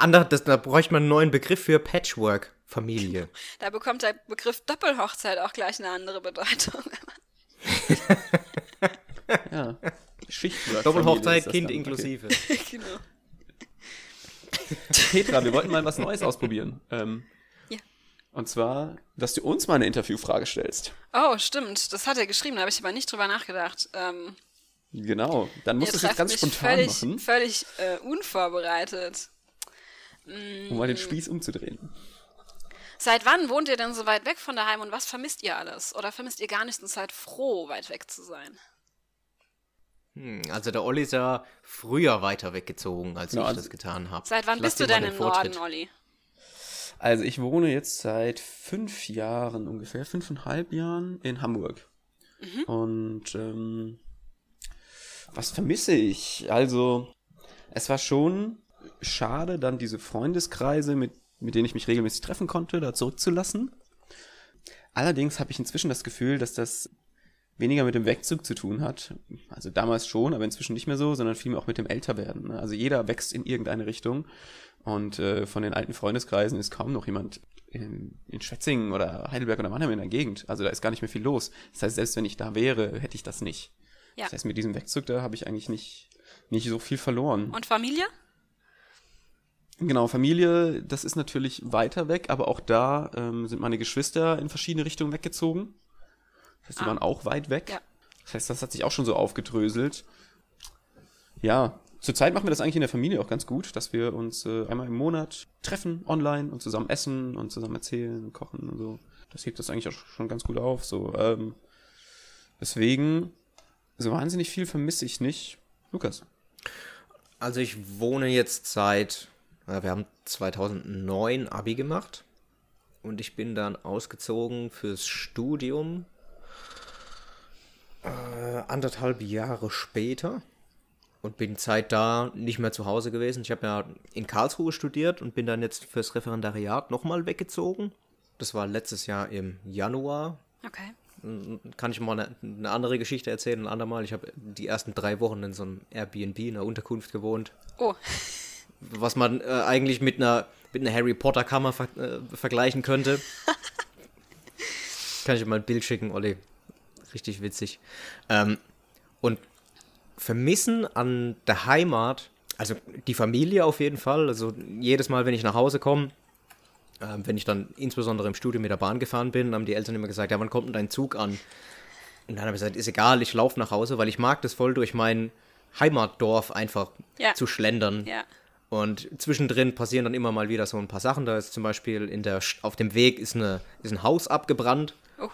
Andere, das, da bräuchte man einen neuen Begriff für Patchwork-Familie. Da bekommt der Begriff Doppelhochzeit auch gleich eine andere Bedeutung. Ja. Schichtwork. Doppelhochzeit, Familie Kind dann. inklusive. genau. Petra, wir wollten mal was Neues ausprobieren. Ähm, Ja. Und zwar, dass du uns mal eine Interviewfrage stellst. Oh, stimmt. Das hat er geschrieben, da habe ich aber nicht drüber nachgedacht. Ähm, Genau. Dann musst du es jetzt ganz mich spontan völlig, machen, völlig äh, unvorbereitet. um mal den Spieß umzudrehen. Seit wann wohnt ihr denn so weit weg von daheim und was vermisst ihr alles? Oder vermisst ihr gar nichts und seid froh, weit weg zu sein? Hm, Also der Olli ist ja früher weiter weggezogen, als Genau, ich also- das getan habe. Seit wann bist du denn im Norden, Olli? Also ich wohne jetzt seit fünf Jahren, ungefähr fünfeinhalb Jahren in Hamburg. Mhm. Und ähm, Was vermisse ich? Also, es war schon schade, dann diese Freundeskreise, mit, mit denen ich mich regelmäßig treffen konnte, da zurückzulassen. Allerdings habe ich inzwischen das Gefühl, dass das weniger mit dem Wegzug zu tun hat. Also damals schon, aber inzwischen nicht mehr so, sondern vielmehr auch mit dem Älterwerden. Ne? Also jeder wächst in irgendeine Richtung. Und äh, von den alten Freundeskreisen ist kaum noch jemand in, in Schwetzingen oder Heidelberg oder Mannheim in der Gegend. Also da ist gar nicht mehr viel los. Das heißt, selbst wenn ich da wäre, hätte ich das nicht. Ja. Das heißt, mit diesem Wegzug, da habe ich eigentlich nicht, nicht so viel verloren. Und Familie? Genau, Familie, das ist natürlich weiter weg, aber auch da ähm, sind meine Geschwister in verschiedene Richtungen weggezogen. Das heißt, die Ah. waren auch weit weg. Ja. Das heißt, das hat sich auch schon so aufgedröselt. Ja, zurzeit machen wir das eigentlich in der Familie auch ganz gut, dass wir uns äh, einmal im Monat treffen online und zusammen essen und zusammen erzählen und kochen und so. Das hebt das eigentlich auch schon ganz gut auf. So, ähm, deswegen, so wahnsinnig viel vermisse ich nicht. Lukas. Also ich wohne jetzt seit, wir haben 2009 Abi gemacht und ich bin dann ausgezogen fürs Studium äh, anderthalb Jahre später und bin Zeit da nicht mehr zu Hause gewesen. Ich habe ja in Karlsruhe studiert und bin dann jetzt fürs Referendariat nochmal weggezogen. Das war letztes Jahr im Januar. Okay. Kann ich mal eine, eine andere Geschichte erzählen, ein andermal. Ich habe die ersten drei Wochen in so einem Airbnb, in einer Unterkunft gewohnt Oh, was man äh, eigentlich mit einer, mit einer Harry Potter Kammer ver äh, vergleichen könnte. Kann ich dir mal ein Bild schicken, Olli. Richtig witzig. Ähm, und vermissen an der Heimat, also die Familie auf jeden Fall. Also jedes Mal, wenn ich nach Hause komme, ähm, wenn ich dann insbesondere im Studium mit der Bahn gefahren bin, haben die Eltern immer gesagt, ja, wann kommt denn dein Zug an? Und dann habe ich gesagt, ist egal, ich laufe nach Hause, weil ich mag das voll durch mein Heimatdorf einfach Ja. zu schlendern. ja. Und zwischendrin passieren dann immer mal wieder so ein paar Sachen. Da ist zum Beispiel in der, auf dem Weg ist, eine, ist ein Haus abgebrannt. Oh.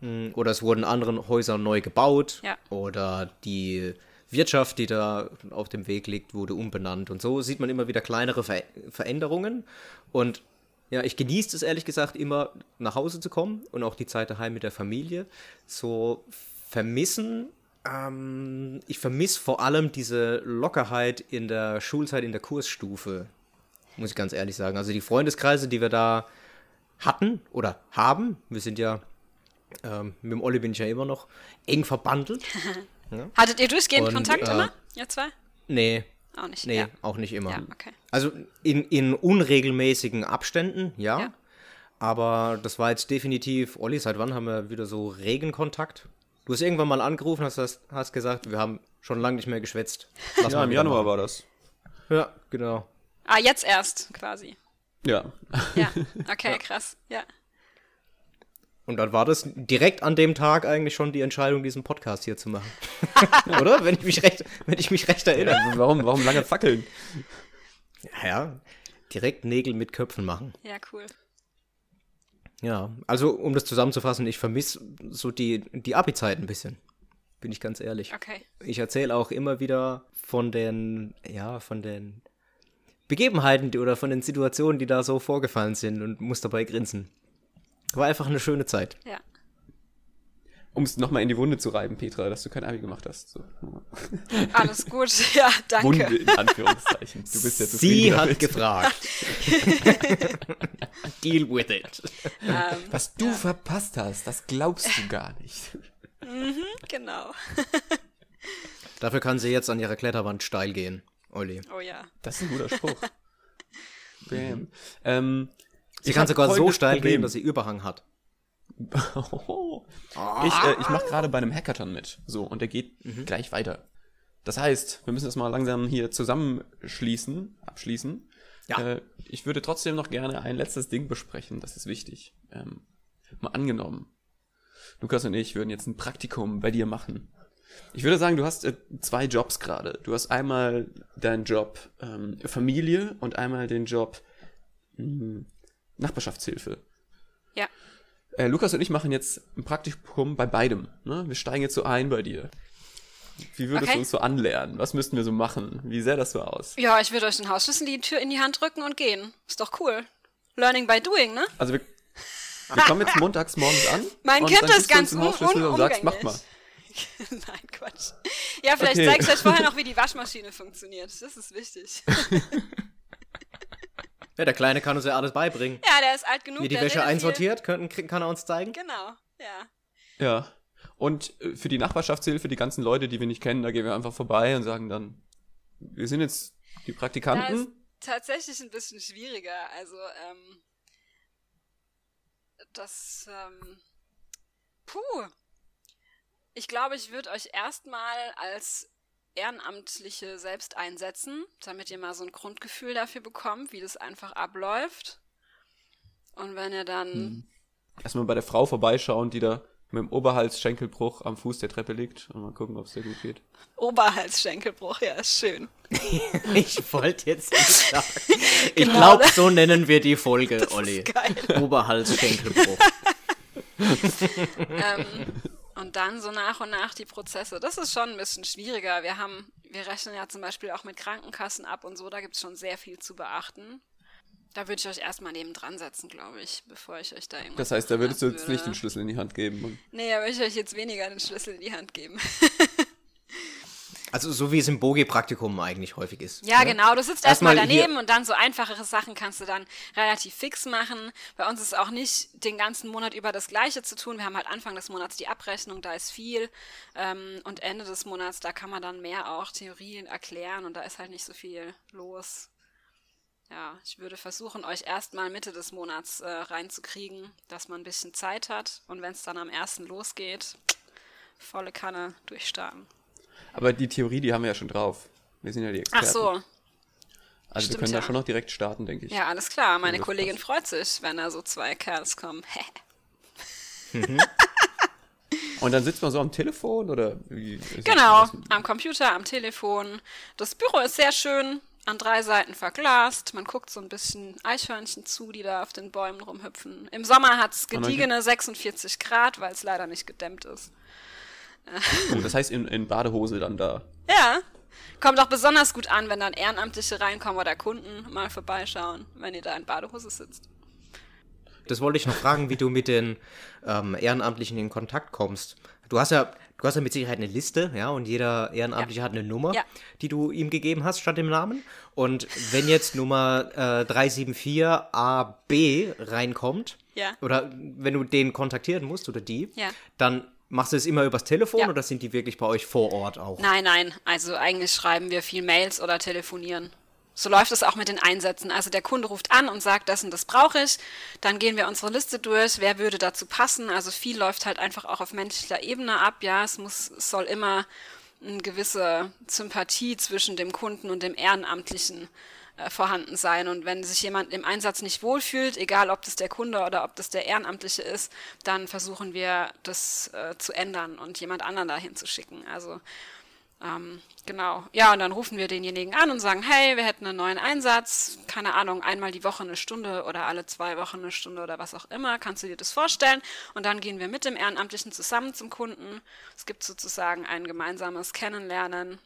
Mm, Oder es wurden andere Häuser neu gebaut. Ja. Oder die Wirtschaft, die da auf dem Weg liegt, wurde umbenannt. Und so sieht man immer wieder kleinere Ver Veränderungen. Und ja, ich genieße es ehrlich gesagt immer, nach Hause zu kommen und auch die Zeit daheim mit der Familie. So vermissen ähm, ich vermisse vor allem diese Lockerheit in der Schulzeit, in der Kursstufe. Muss ich ganz ehrlich sagen. Also die Freundeskreise, die wir da hatten oder haben, wir sind ja, ähm, mit dem Olli bin ich ja immer noch eng verbandelt. Hattet ihr durchgehend Und, Kontakt äh, immer? Ihr zwei? Nee, Auch nicht. nee, Ja. auch nicht immer. ja, okay. Also in, in unregelmäßigen Abständen, ja. Ja. Aber das war jetzt definitiv, Olli, seit wann haben wir wieder so regen Kontakt? Du hast irgendwann mal angerufen, hast, hast, gesagt, wir haben schon lange nicht mehr geschwätzt. Lass Ja, im Januar machen. war das. Ja, genau. Ah, jetzt erst quasi. Ja. Ja, okay, krass. Ja. Und dann war das direkt an dem Tag eigentlich schon die Entscheidung, diesen Podcast hier zu machen. Oder? Wenn ich mich recht, wenn ich mich recht erinnere. warum, warum lange fackeln? Ja, direkt Nägel mit Köpfen machen. Ja, cool. Ja, also um das zusammenzufassen, ich vermisse so die, die Abi-Zeit ein bisschen. Bin ich ganz ehrlich. Okay. Ich erzähle auch immer wieder von den, ja, von den Begebenheiten oder von den Situationen, die da so vorgefallen sind und muss dabei grinsen. War einfach eine schöne Zeit. Ja. Um es nochmal in die Wunde zu reiben, Petra, dass du kein Abi gemacht hast. So. Alles gut. Ja, danke. Wunde in Anführungszeichen. Du bist ja Sie zufrieden hat damit. gefragt. Deal with it. Ähm, Was du verpasst hast, das glaubst du gar nicht. genau. Dafür kann sie jetzt an ihrer Kletterwand steil gehen, Olli. Oh ja. Das ist ein guter Spruch. Bam. Ähm, Sie ich kann sogar so steil Problem. gehen, dass sie Überhang hat. Oh. Ich, äh, ich mache gerade bei einem Hackathon mit. So, und der geht gleich weiter. Das heißt, wir müssen das mal langsam hier zusammenschließen, abschließen. Ja. Äh, ich würde trotzdem noch gerne ein letztes Ding besprechen, das ist wichtig. Ähm, mal angenommen. Lukas und ich würden jetzt ein Praktikum bei dir machen. Ich würde sagen, du hast äh, zwei Jobs gerade. Du hast einmal deinen Job ähm, Familie und einmal den Job mh, Nachbarschaftshilfe. Ja. Äh, Lukas und ich machen jetzt ein Praktikum bei beidem. Ne? Wir steigen jetzt so ein bei dir. Wie würdest Okay. du uns so anlernen? Was müssten wir so machen? Wie sähe das so aus? Ja, ich würde euch den Hausschlüssel die Tür in die Hand drücken und gehen. Ist doch cool. Learning by doing, ne? Also wir, wir kommen jetzt montags morgens an. Mein Kind ist ganz un Hausschlüssel und sagst, mach mal. Nein, Quatsch. Ja, vielleicht Okay. zeige ich euch vorher noch, wie die Waschmaschine funktioniert. Das ist wichtig. Ja, der Kleine kann uns ja alles beibringen. Ja, der ist alt genug. Wie die Wäsche einsortiert, können, kann er uns zeigen. Genau, ja. Ja. Und äh, für die Nachbarschaftshilfe, die ganzen Leute, die wir nicht kennen, da gehen wir einfach vorbei und sagen dann, wir sind jetzt die Da ist Praktikanten. tatsächlich ein bisschen schwieriger. Also, ähm, das, ähm, puh. Ich glaube, ich würde euch erstmal als Ehrenamtliche selbst einsetzen, damit ihr mal so ein Grundgefühl dafür bekommt, wie das einfach abläuft. Und wenn ihr dann, Mhm. Erstmal bei der Frau vorbeischauen, die da mit dem Oberhalsschenkelbruch am Fuß der Treppe liegt und mal gucken, ob es dir gut geht. Oberhalsschenkelbruch, ja, ist schön. Ich wollte jetzt nicht sagen. Ich Genau, glaube, so nennen wir die Folge, Das Olli. ist geil. Oberhals-Schenkelbruch. ähm, und dann so nach und nach die Prozesse. Das ist schon ein bisschen schwieriger. Wir haben, wir rechnen ja zum Beispiel auch mit Krankenkassen ab und so, da gibt es schon sehr viel zu beachten. Da würde ich euch erstmal neben dran setzen, glaube ich, bevor ich euch da irgendwas Das heißt, da würdest du jetzt nicht den würde. Schlüssel in die Hand geben. Und Nee, da würde ich euch jetzt weniger den Schlüssel in die Hand geben. Also so wie es im Bogi-Praktikum eigentlich häufig ist. Ja, ne? genau. Du sitzt erstmal hier- daneben und dann so einfachere Sachen kannst du dann relativ fix machen. Bei uns ist auch nicht den ganzen Monat über das Gleiche zu tun. Wir haben halt Anfang des Monats die Abrechnung, da ist viel. Ähm, und Ende des Monats, da kann man dann mehr auch Theorien erklären und da ist halt nicht so viel los. Ja, ich würde versuchen, euch erstmal Mitte des Monats äh, reinzukriegen, dass man ein bisschen Zeit hat. Und wenn es dann am ersten losgeht, volle Kanne durchstarten. Aber die Theorie, die haben wir ja schon drauf. Wir sind ja die Experten. Ach so, Also wir stimmt können da ja. schon noch direkt starten, denke ich. Ja, alles klar. Meine Kollegin passt. freut sich, wenn da so zwei Kerls kommen. Und dann sitzt man so am Telefon oder wie? genau, am Computer, am Telefon. Das Büro ist sehr schön, an drei Seiten verglast. Man guckt so ein bisschen Eichhörnchen zu, die da auf den Bäumen rumhüpfen. Im Sommer hat es gediegene 46 Grad, weil es leider nicht gedämmt ist. Oh, das heißt in, in Badehose dann da. Ja, kommt auch besonders gut an, wenn dann Ehrenamtliche reinkommen oder Kunden mal vorbeischauen, wenn ihr da in Badehose sitzt. Das wollte ich noch fragen, wie du mit den ähm, Ehrenamtlichen in Kontakt kommst. Du hast ja, du hast ja mit Sicherheit eine Liste, ja, und jeder Ehrenamtliche hat eine Nummer, Ja. die du ihm gegeben hast statt dem Namen. Und wenn jetzt Nummer äh, 374AB reinkommt, Ja. oder wenn du den kontaktieren musst oder die, Ja. dann machst du es immer übers Telefon Ja. oder sind die wirklich bei euch vor Ort auch? Nein, nein. Also eigentlich schreiben wir viel Mails oder telefonieren. So läuft es auch mit den Einsätzen. Also der Kunde ruft an und sagt, das und das brauche ich. Dann gehen wir unsere Liste durch. Wer würde dazu passen? Also viel läuft halt einfach auch auf menschlicher Ebene ab. Ja, es muss, es soll immer eine gewisse Sympathie zwischen dem Kunden und dem Ehrenamtlichen äh, vorhanden sein. Und wenn sich jemand im Einsatz nicht wohlfühlt, egal ob das der Kunde oder ob das der Ehrenamtliche ist, dann versuchen wir das äh, zu ändern und jemand anderen dahin zu schicken. Also ähm, genau. Ja, und dann rufen wir denjenigen an und sagen, hey, wir hätten einen neuen Einsatz, keine Ahnung, einmal die Woche eine Stunde oder alle zwei Wochen eine Stunde oder was auch immer. Kannst du dir das vorstellen? Und dann gehen wir mit dem Ehrenamtlichen zusammen zum Kunden. Es gibt sozusagen ein gemeinsames Kennenlernen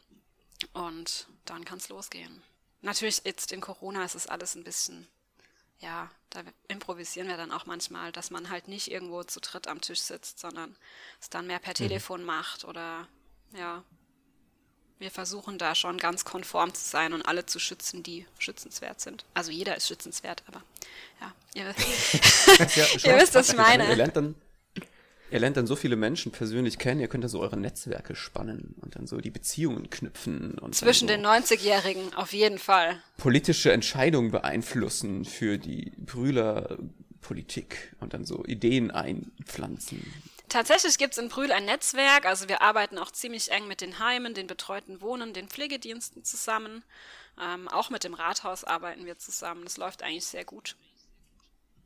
und dann kann es losgehen. Natürlich jetzt in Corona ist es alles ein bisschen, ja, da improvisieren wir dann auch manchmal, dass man halt nicht irgendwo zu dritt am Tisch sitzt, sondern es dann mehr per Telefon macht oder ja, wir versuchen da schon ganz konform zu sein und alle zu schützen, die schützenswert sind. Also jeder ist schützenswert, aber ja, ihr wisst. Ja, Ihr wisst, was ich meine. Ihr lernt dann, ihr lernt dann so viele Menschen persönlich kennen, ihr könnt dann so eure Netzwerke spannen und dann so die Beziehungen knüpfen und Zwischen dann den so 90-Jährigen auf jeden Fall. politische Entscheidungen beeinflussen für die Brühler-Politik und dann so Ideen einpflanzen. Tatsächlich gibt es in Brühl ein Netzwerk, also wir arbeiten auch ziemlich eng mit den Heimen, den betreuten Wohnen, den Pflegediensten zusammen. Ähm, auch mit dem Rathaus arbeiten wir zusammen. Das läuft eigentlich sehr gut.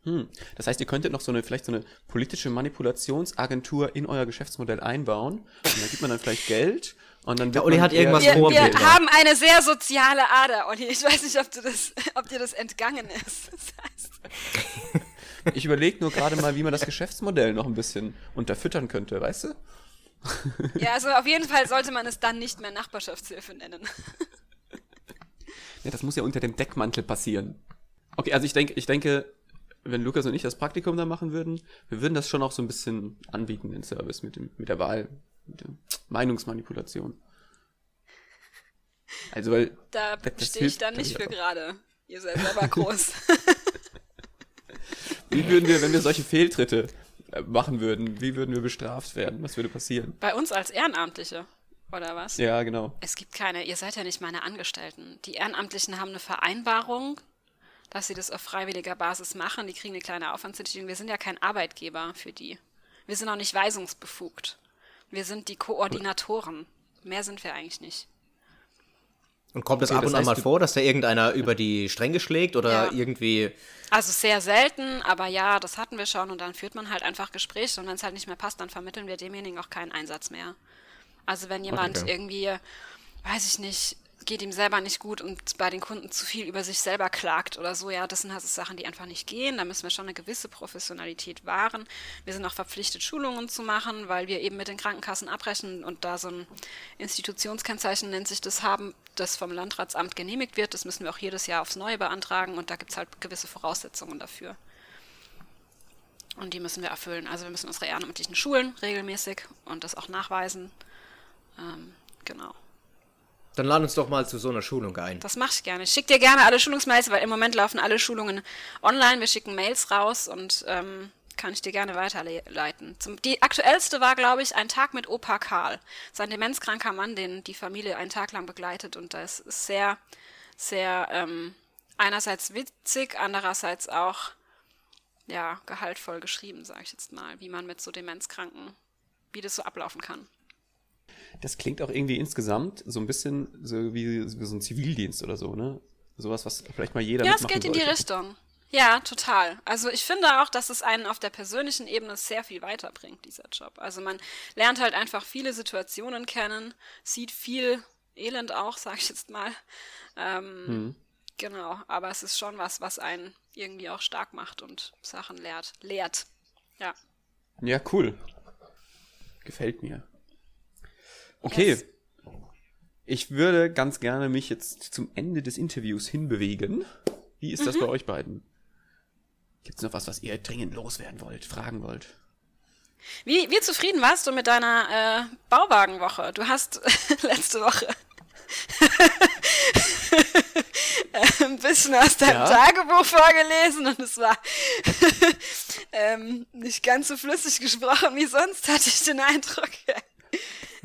Hm. Das heißt, ihr könntet noch so eine, vielleicht so eine politische Manipulationsagentur in euer Geschäftsmodell einbauen. Und da gibt man dann vielleicht Geld und dann. Der Olli hat irgendwas Wir, vor. wir haben eine sehr soziale Ader, Olli. Ich weiß nicht, ob, du das, ob dir das entgangen ist. Das heißt, Ich überlege nur gerade mal, wie man das Geschäftsmodell noch ein bisschen unterfüttern könnte, weißt du? ja, also auf jeden Fall sollte man es dann nicht mehr Nachbarschaftshilfe nennen. Ja, das muss ja unter dem Deckmantel passieren. Okay, also ich denke, ich denke, wenn Lukas und ich das Praktikum da machen würden, wir würden das schon auch so ein bisschen anbieten, den Service mit dem, mit der Wahl, mit der Meinungsmanipulation. Also, weil. Da stehe ich dann nicht für gerade. Ihr seid selber groß. wie würden wir, wenn wir solche Fehltritte äh, machen würden, wie würden wir bestraft werden? Was würde passieren? Bei uns als Ehrenamtliche. Oder was? Ja, genau. Es gibt keine, ihr seid ja nicht meine Angestellten. Die Ehrenamtlichen haben eine Vereinbarung, dass sie das auf freiwilliger Basis machen. Die kriegen eine kleine Aufwandsentschädigung. Wir sind ja kein Arbeitgeber für die. Wir sind auch nicht weisungsbefugt. Wir sind die Koordinatoren. Mehr sind wir eigentlich nicht. Und kommt es okay, ab und an mal vor, dass da irgendeiner über die Stränge schlägt oder ja. irgendwie. Also sehr selten, aber ja, das hatten wir schon und dann führt man halt einfach Gespräche und wenn es halt nicht mehr passt, dann vermitteln wir demjenigen auch keinen Einsatz mehr. Also wenn jemand okay. irgendwie, weiß ich nicht, geht ihm selber nicht gut und bei den Kunden zu viel über sich selber klagt oder so, ja, das sind halt Sachen, die einfach nicht gehen. Da müssen wir schon eine gewisse Professionalität wahren. Wir sind auch verpflichtet, Schulungen zu machen, weil wir eben mit den Krankenkassen abrechnen und da so ein Institutionskennzeichen nennt sich das haben, das vom Landratsamt genehmigt wird. Das müssen wir auch jedes Jahr aufs Neue beantragen und da gibt es halt gewisse Voraussetzungen dafür. Und die müssen wir erfüllen. Also wir müssen unsere Ehrenamtlichen schulen regelmäßig und das auch nachweisen. Ähm, genau. Dann lad uns doch mal zu so einer Schulung ein. Das mache ich gerne. Ich schicke dir gerne alle Schulungsmails, weil im Moment laufen alle Schulungen online. Wir schicken Mails raus und ähm, kann ich dir gerne weiterleiten. Zum, die aktuellste war, glaube ich, ein Tag mit Opa Karl. Sein demenzkranker Mann, den die Familie einen Tag lang begleitet. Und das ist sehr, sehr ähm, einerseits witzig, andererseits auch ja, gehaltvoll geschrieben, sage ich jetzt mal, wie man mit so Demenzkranken, wie das so ablaufen kann. Das klingt auch irgendwie insgesamt so ein bisschen so wie, wie so ein Zivildienst oder so, ne? Sowas, was vielleicht mal jeder Ja, es geht in die Richtung. Ja, total. Also ich finde auch, dass es einen auf der persönlichen Ebene sehr viel weiterbringt, dieser Job. Also man lernt halt einfach viele Situationen kennen, sieht viel Elend auch, sag ich jetzt mal. Ähm, hm. Genau, aber es ist schon was, was einen irgendwie auch stark macht und Sachen lehrt. Lehrt. Ja. Ja, cool. Gefällt mir. Okay. Yes. Ich würde ganz gerne mich jetzt zum Ende des Interviews hinbewegen. Wie ist mhm. das bei euch beiden? Gibt es noch was, was ihr dringend loswerden wollt, fragen wollt? Wie, wie zufrieden warst du mit deiner äh, Bauwagenwoche? Du hast letzte Woche ein bisschen aus deinem ja. Tagebuch vorgelesen und es war ähm, nicht ganz so flüssig gesprochen wie sonst, hatte ich den Eindruck.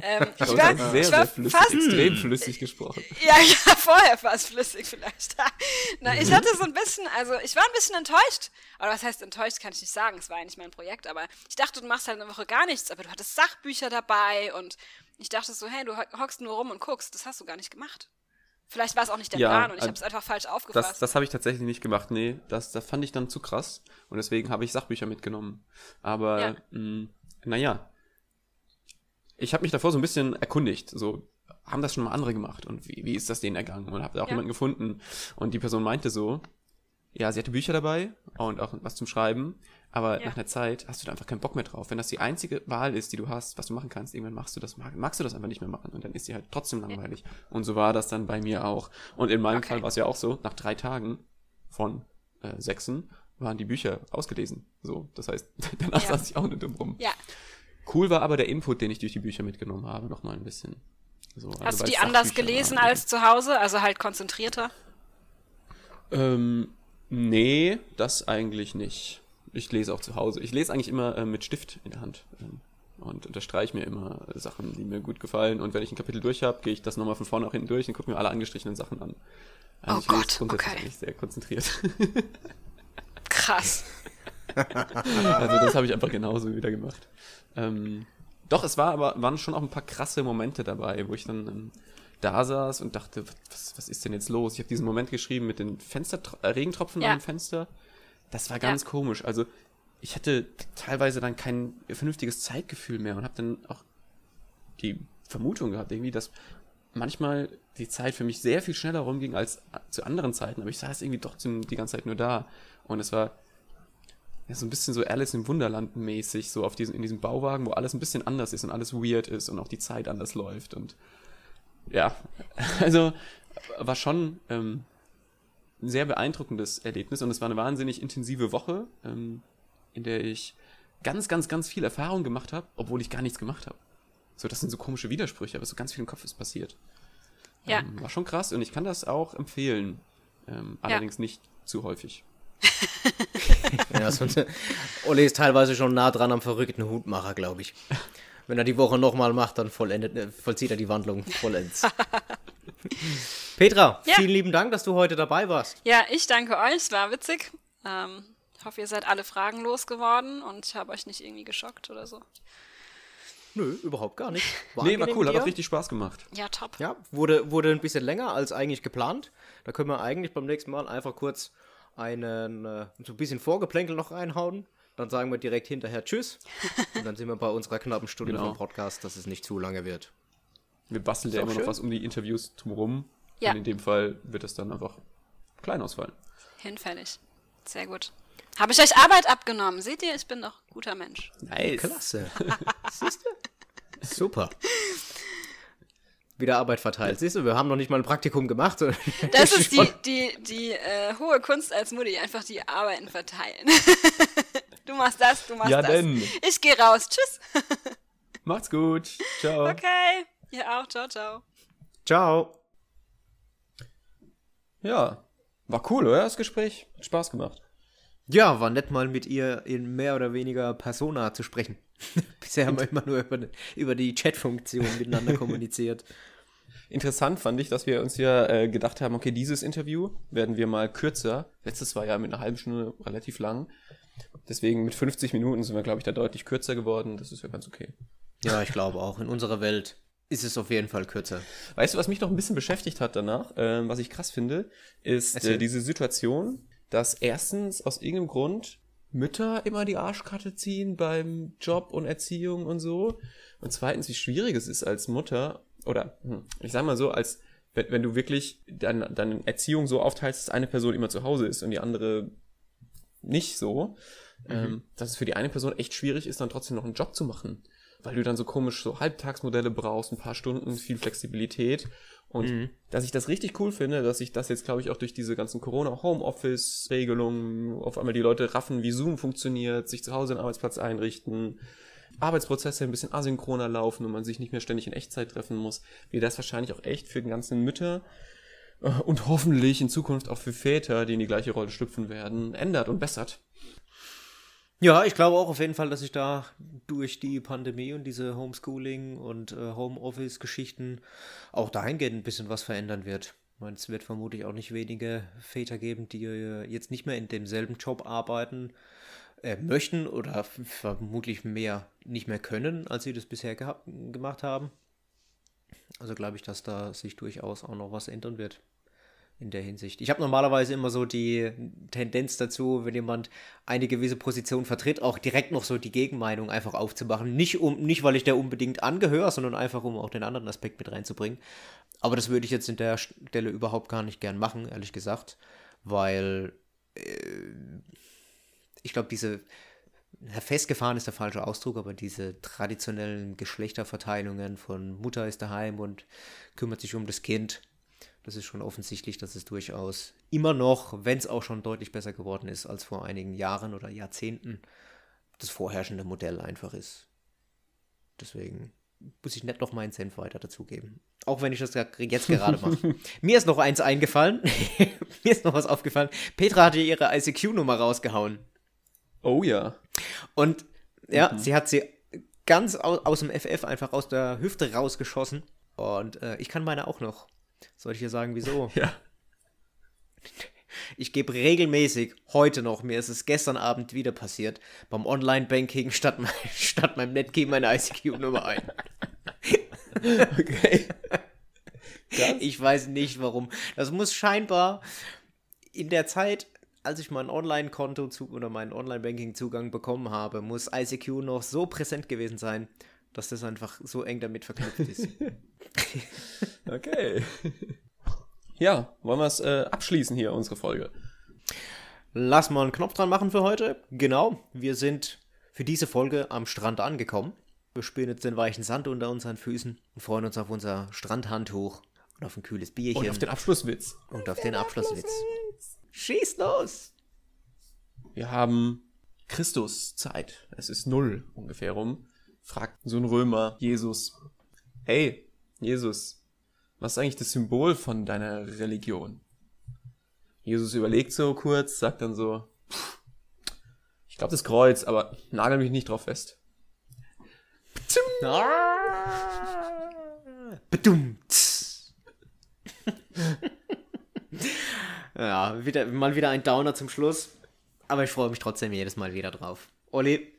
Ähm, ich war, sehr, ich war sehr flüssig, fast, extrem flüssig gesprochen. Ja, ja, vorher war es flüssig vielleicht. Na, ich hatte so ein bisschen, also ich war ein bisschen enttäuscht. Aber was heißt enttäuscht, kann ich nicht sagen. Es war eigentlich mein Projekt, aber ich dachte, du machst halt eine Woche gar nichts, aber du hattest Sachbücher dabei und ich dachte so, hey, du hockst nur rum und guckst. Das hast du gar nicht gemacht. Vielleicht war es auch nicht der ja, Plan und ich habe es einfach falsch aufgefasst. Das, das habe ich tatsächlich nicht gemacht. Nee, das, das fand ich dann zu krass und deswegen habe ich Sachbücher mitgenommen. Aber, ja. mh, naja, ich habe mich davor so ein bisschen erkundigt, so haben das schon mal andere gemacht und wie, wie ist das denen ergangen und habe da auch ja. jemanden gefunden und die Person meinte so, ja, sie hatte Bücher dabei und auch was zum Schreiben, aber ja. nach einer Zeit hast du da einfach keinen Bock mehr drauf. Wenn das die einzige Wahl ist, die du hast, was du machen kannst, irgendwann machst du das, magst du das einfach nicht mehr machen und dann ist sie halt trotzdem langweilig. Ja. Und so war das dann bei mir auch. Und in meinem okay. Fall war es ja auch so, nach drei Tagen von äh, sechsen waren die Bücher ausgelesen. So, das heißt, danach ja. saß ich auch nicht dumm rum. Ja. Cool war aber der Input, den ich durch die Bücher mitgenommen habe, noch mal ein bisschen. So, also Hast du die anders gelesen waren. als zu Hause, also halt konzentrierter? Ähm, nee, das eigentlich nicht. Ich lese auch zu Hause. Ich lese eigentlich immer äh, mit Stift in der Hand ähm, und unterstreiche mir immer Sachen, die mir gut gefallen. Und wenn ich ein Kapitel durch habe, gehe ich das nochmal von vorne auch hinten durch und gucke mir alle angestrichenen Sachen an. Also oh ich Gott, lese grundsätzlich okay. sehr konzentriert. Krass. Also das habe ich einfach genauso wieder gemacht. Ähm, doch, es war aber, waren schon auch ein paar krasse Momente dabei, wo ich dann ähm, da saß und dachte, was, was ist denn jetzt los? Ich habe diesen Moment geschrieben mit den Fenster äh, Regentropfen ja. am Fenster. Das war ganz ja. komisch. Also ich hatte teilweise dann kein vernünftiges Zeitgefühl mehr und habe dann auch die Vermutung gehabt, irgendwie, dass manchmal die Zeit für mich sehr viel schneller rumging als zu anderen Zeiten, aber ich saß irgendwie trotzdem die ganze Zeit nur da. Und es war ja, so ein bisschen so Alice im Wunderland mäßig, so auf diesem, in diesem Bauwagen, wo alles ein bisschen anders ist und alles weird ist und auch die Zeit anders läuft und ja, also war schon ähm, ein sehr beeindruckendes Erlebnis und es war eine wahnsinnig intensive Woche, ähm, in der ich ganz, ganz, ganz viel Erfahrung gemacht habe, obwohl ich gar nichts gemacht habe. So, das sind so komische Widersprüche, aber so ganz viel im Kopf ist passiert. Ja. Ähm, war schon krass und ich kann das auch empfehlen. Ähm, allerdings nicht zu häufig. Ja, sonst, Olli ist teilweise schon nah dran am verrückten Hutmacher, glaube ich. Wenn er die Woche nochmal macht, dann vollendet, äh, vollzieht er die Wandlung vollends. Petra, Ja. vielen lieben Dank, dass du heute dabei warst. Ja, ich danke euch, es war witzig. Ähm, hoffe, ihr seid alle Fragen losgeworden und ich habe euch nicht irgendwie geschockt oder so. Nö, überhaupt gar nicht. nee, war cool, hat auch richtig Spaß gemacht. Ja, top. Ja, wurde, wurde ein bisschen länger als eigentlich geplant. Da können wir eigentlich beim nächsten Mal einfach kurz einen, äh, so ein bisschen Vorgeplänkel noch reinhauen. Dann sagen wir direkt hinterher Tschüss. Und dann sind wir bei unserer knappen Stunde Genau. vom Podcast, dass es nicht zu lange wird. Wir basteln ja immer noch schön. was um die Interviews drumherum. Ja. Und in dem Fall wird es dann einfach klein ausfallen. Hinfällig. Sehr gut. Habe ich euch Arbeit abgenommen? Seht ihr, ich bin doch guter Mensch. Nice. Klasse. Siehst du? Super. Wieder Arbeit verteilt. Siehst du, wir haben noch nicht mal ein Praktikum gemacht. Das ist die, die, die äh, hohe Kunst als Mutti, einfach die Arbeiten verteilen. du machst das, du machst Ja, das. denn. Ich gehe raus. Tschüss. Macht's gut. Ciao. Okay. Ihr auch. Ciao, ciao. Ciao. Ja. War cool, oder? Das Gespräch. Hat Spaß gemacht. Ja, war nett mal mit ihr in mehr oder weniger Persona zu sprechen. Bisher haben wir immer nur über, über die Chat-Funktion miteinander kommuniziert. Interessant fand ich, dass wir uns ja äh, gedacht haben, okay, dieses Interview werden wir mal kürzer. Letztes war ja mit einer halben Stunde relativ lang. Deswegen mit 50 Minuten sind wir, glaube ich, da deutlich kürzer geworden. Das ist ja ganz okay. Ja, ich glaube auch. In unserer Welt ist es auf jeden Fall kürzer. Weißt du, was mich noch ein bisschen beschäftigt hat danach, ähm, was ich krass finde, ist äh, diese Situation, dass erstens aus irgendeinem Grund Mütter immer die Arschkarte ziehen beim Job und Erziehung und so. Und zweitens, wie schwierig es ist als Mutter, oder hm, ich sag mal so, als wenn, wenn du wirklich deine, deine Erziehung so aufteilst, dass eine Person immer zu Hause ist und die andere nicht so, ähm, dass es für die eine Person echt schwierig ist, dann trotzdem noch einen Job zu machen. Weil du dann so komisch so Halbtagsmodelle brauchst, ein paar Stunden, viel Flexibilität. Und dass ich das richtig cool finde, dass ich das jetzt, glaube ich, auch durch diese ganzen Corona-Homeoffice-Regelungen auf einmal die Leute raffen, wie Zoom funktioniert, sich zu Hause einen Arbeitsplatz einrichten, Arbeitsprozesse ein bisschen asynchroner laufen und man sich nicht mehr ständig in Echtzeit treffen muss, wie das wahrscheinlich auch echt für die ganzen Mütter äh, und hoffentlich in Zukunft auch für Väter, die in die gleiche Rolle schlüpfen werden, ändert und bessert. Ja, ich glaube auch auf jeden Fall, dass sich da durch die Pandemie und diese Homeschooling und äh, Homeoffice-Geschichten auch dahingehend ein bisschen was verändern wird. Meine, es wird vermutlich auch nicht wenige Väter geben, die äh, jetzt nicht mehr in demselben Job arbeiten äh, möchten oder vermutlich mehr nicht mehr können, als sie das bisher gehabt, gemacht haben. Also glaube ich, dass da sich durchaus auch noch was ändern wird in der Hinsicht. Ich habe normalerweise immer so die Tendenz dazu, wenn jemand eine gewisse Position vertritt, auch direkt noch so die Gegenmeinung einfach aufzumachen. Nicht, um, nicht weil ich der unbedingt angehöre, sondern einfach, um auch den anderen Aspekt mit reinzubringen. Aber das würde ich jetzt in der Stelle überhaupt gar nicht gern machen, ehrlich gesagt, weil äh, ich glaube, diese festgefahren ist der falsche Ausdruck, aber diese traditionellen Geschlechterverteilungen von Mutter ist daheim und kümmert sich um das Kind, das ist schon offensichtlich, dass es durchaus immer noch, wenn es auch schon deutlich besser geworden ist als vor einigen Jahren oder Jahrzehnten, das vorherrschende Modell einfach ist. Deswegen muss ich nicht noch meinen Senf weiter dazugeben. Auch wenn ich das jetzt gerade mache. Mir ist noch eins eingefallen. Mir ist noch was aufgefallen. Petra hatte ihre ICQ-Nummer rausgehauen. Oh ja. Und ja, sie hat sie ganz aus, aus dem FF einfach aus der Hüfte rausgeschossen. Und äh, ich kann meine auch noch. Soll ich dir sagen, wieso? Ja. Ich gebe regelmäßig, heute noch, mir ist es gestern Abend wieder passiert, beim Online-Banking statt, mein, statt meinem Netkey meine ICQ-Nummer ein. Okay. Ich weiß nicht warum. Das muss scheinbar in der Zeit, als ich mein Online-Konto zu oder meinen Online-Banking-Zugang bekommen habe, muss ICQ noch so präsent gewesen sein, dass das einfach so eng damit verknüpft ist. Okay. Ja, wollen wir es äh, abschließen hier, unsere Folge? Lass mal einen Knopf dran machen für heute. Genau, wir sind für diese Folge am Strand angekommen. Wir spüren jetzt den weichen Sand unter unseren Füßen und freuen uns auf unser Strandhandtuch und auf ein kühles Bierchen Und auf den Abschlusswitz. und auf den Abschlusswitz. Schieß los! Wir haben Christus Zeit. Es ist null ungefähr rum. Fragt so ein Römer Jesus. Hey, Jesus, was ist eigentlich das Symbol von deiner Religion? Jesus überlegt so kurz, sagt dann so, ich glaube das Kreuz, aber nagel mich nicht drauf fest. Bedummt. ja, wieder, mal wieder ein Downer zum Schluss. Aber ich freue mich trotzdem jedes Mal wieder drauf. Olli,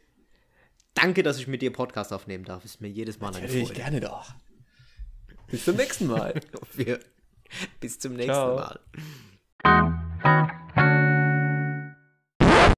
danke, dass ich mit dir Podcast aufnehmen darf. Ist mir jedes Mal eine Natürlich, Freude. gerne doch. Bis zum nächsten Mal. Wir, bis zum nächsten Ciao. Mal.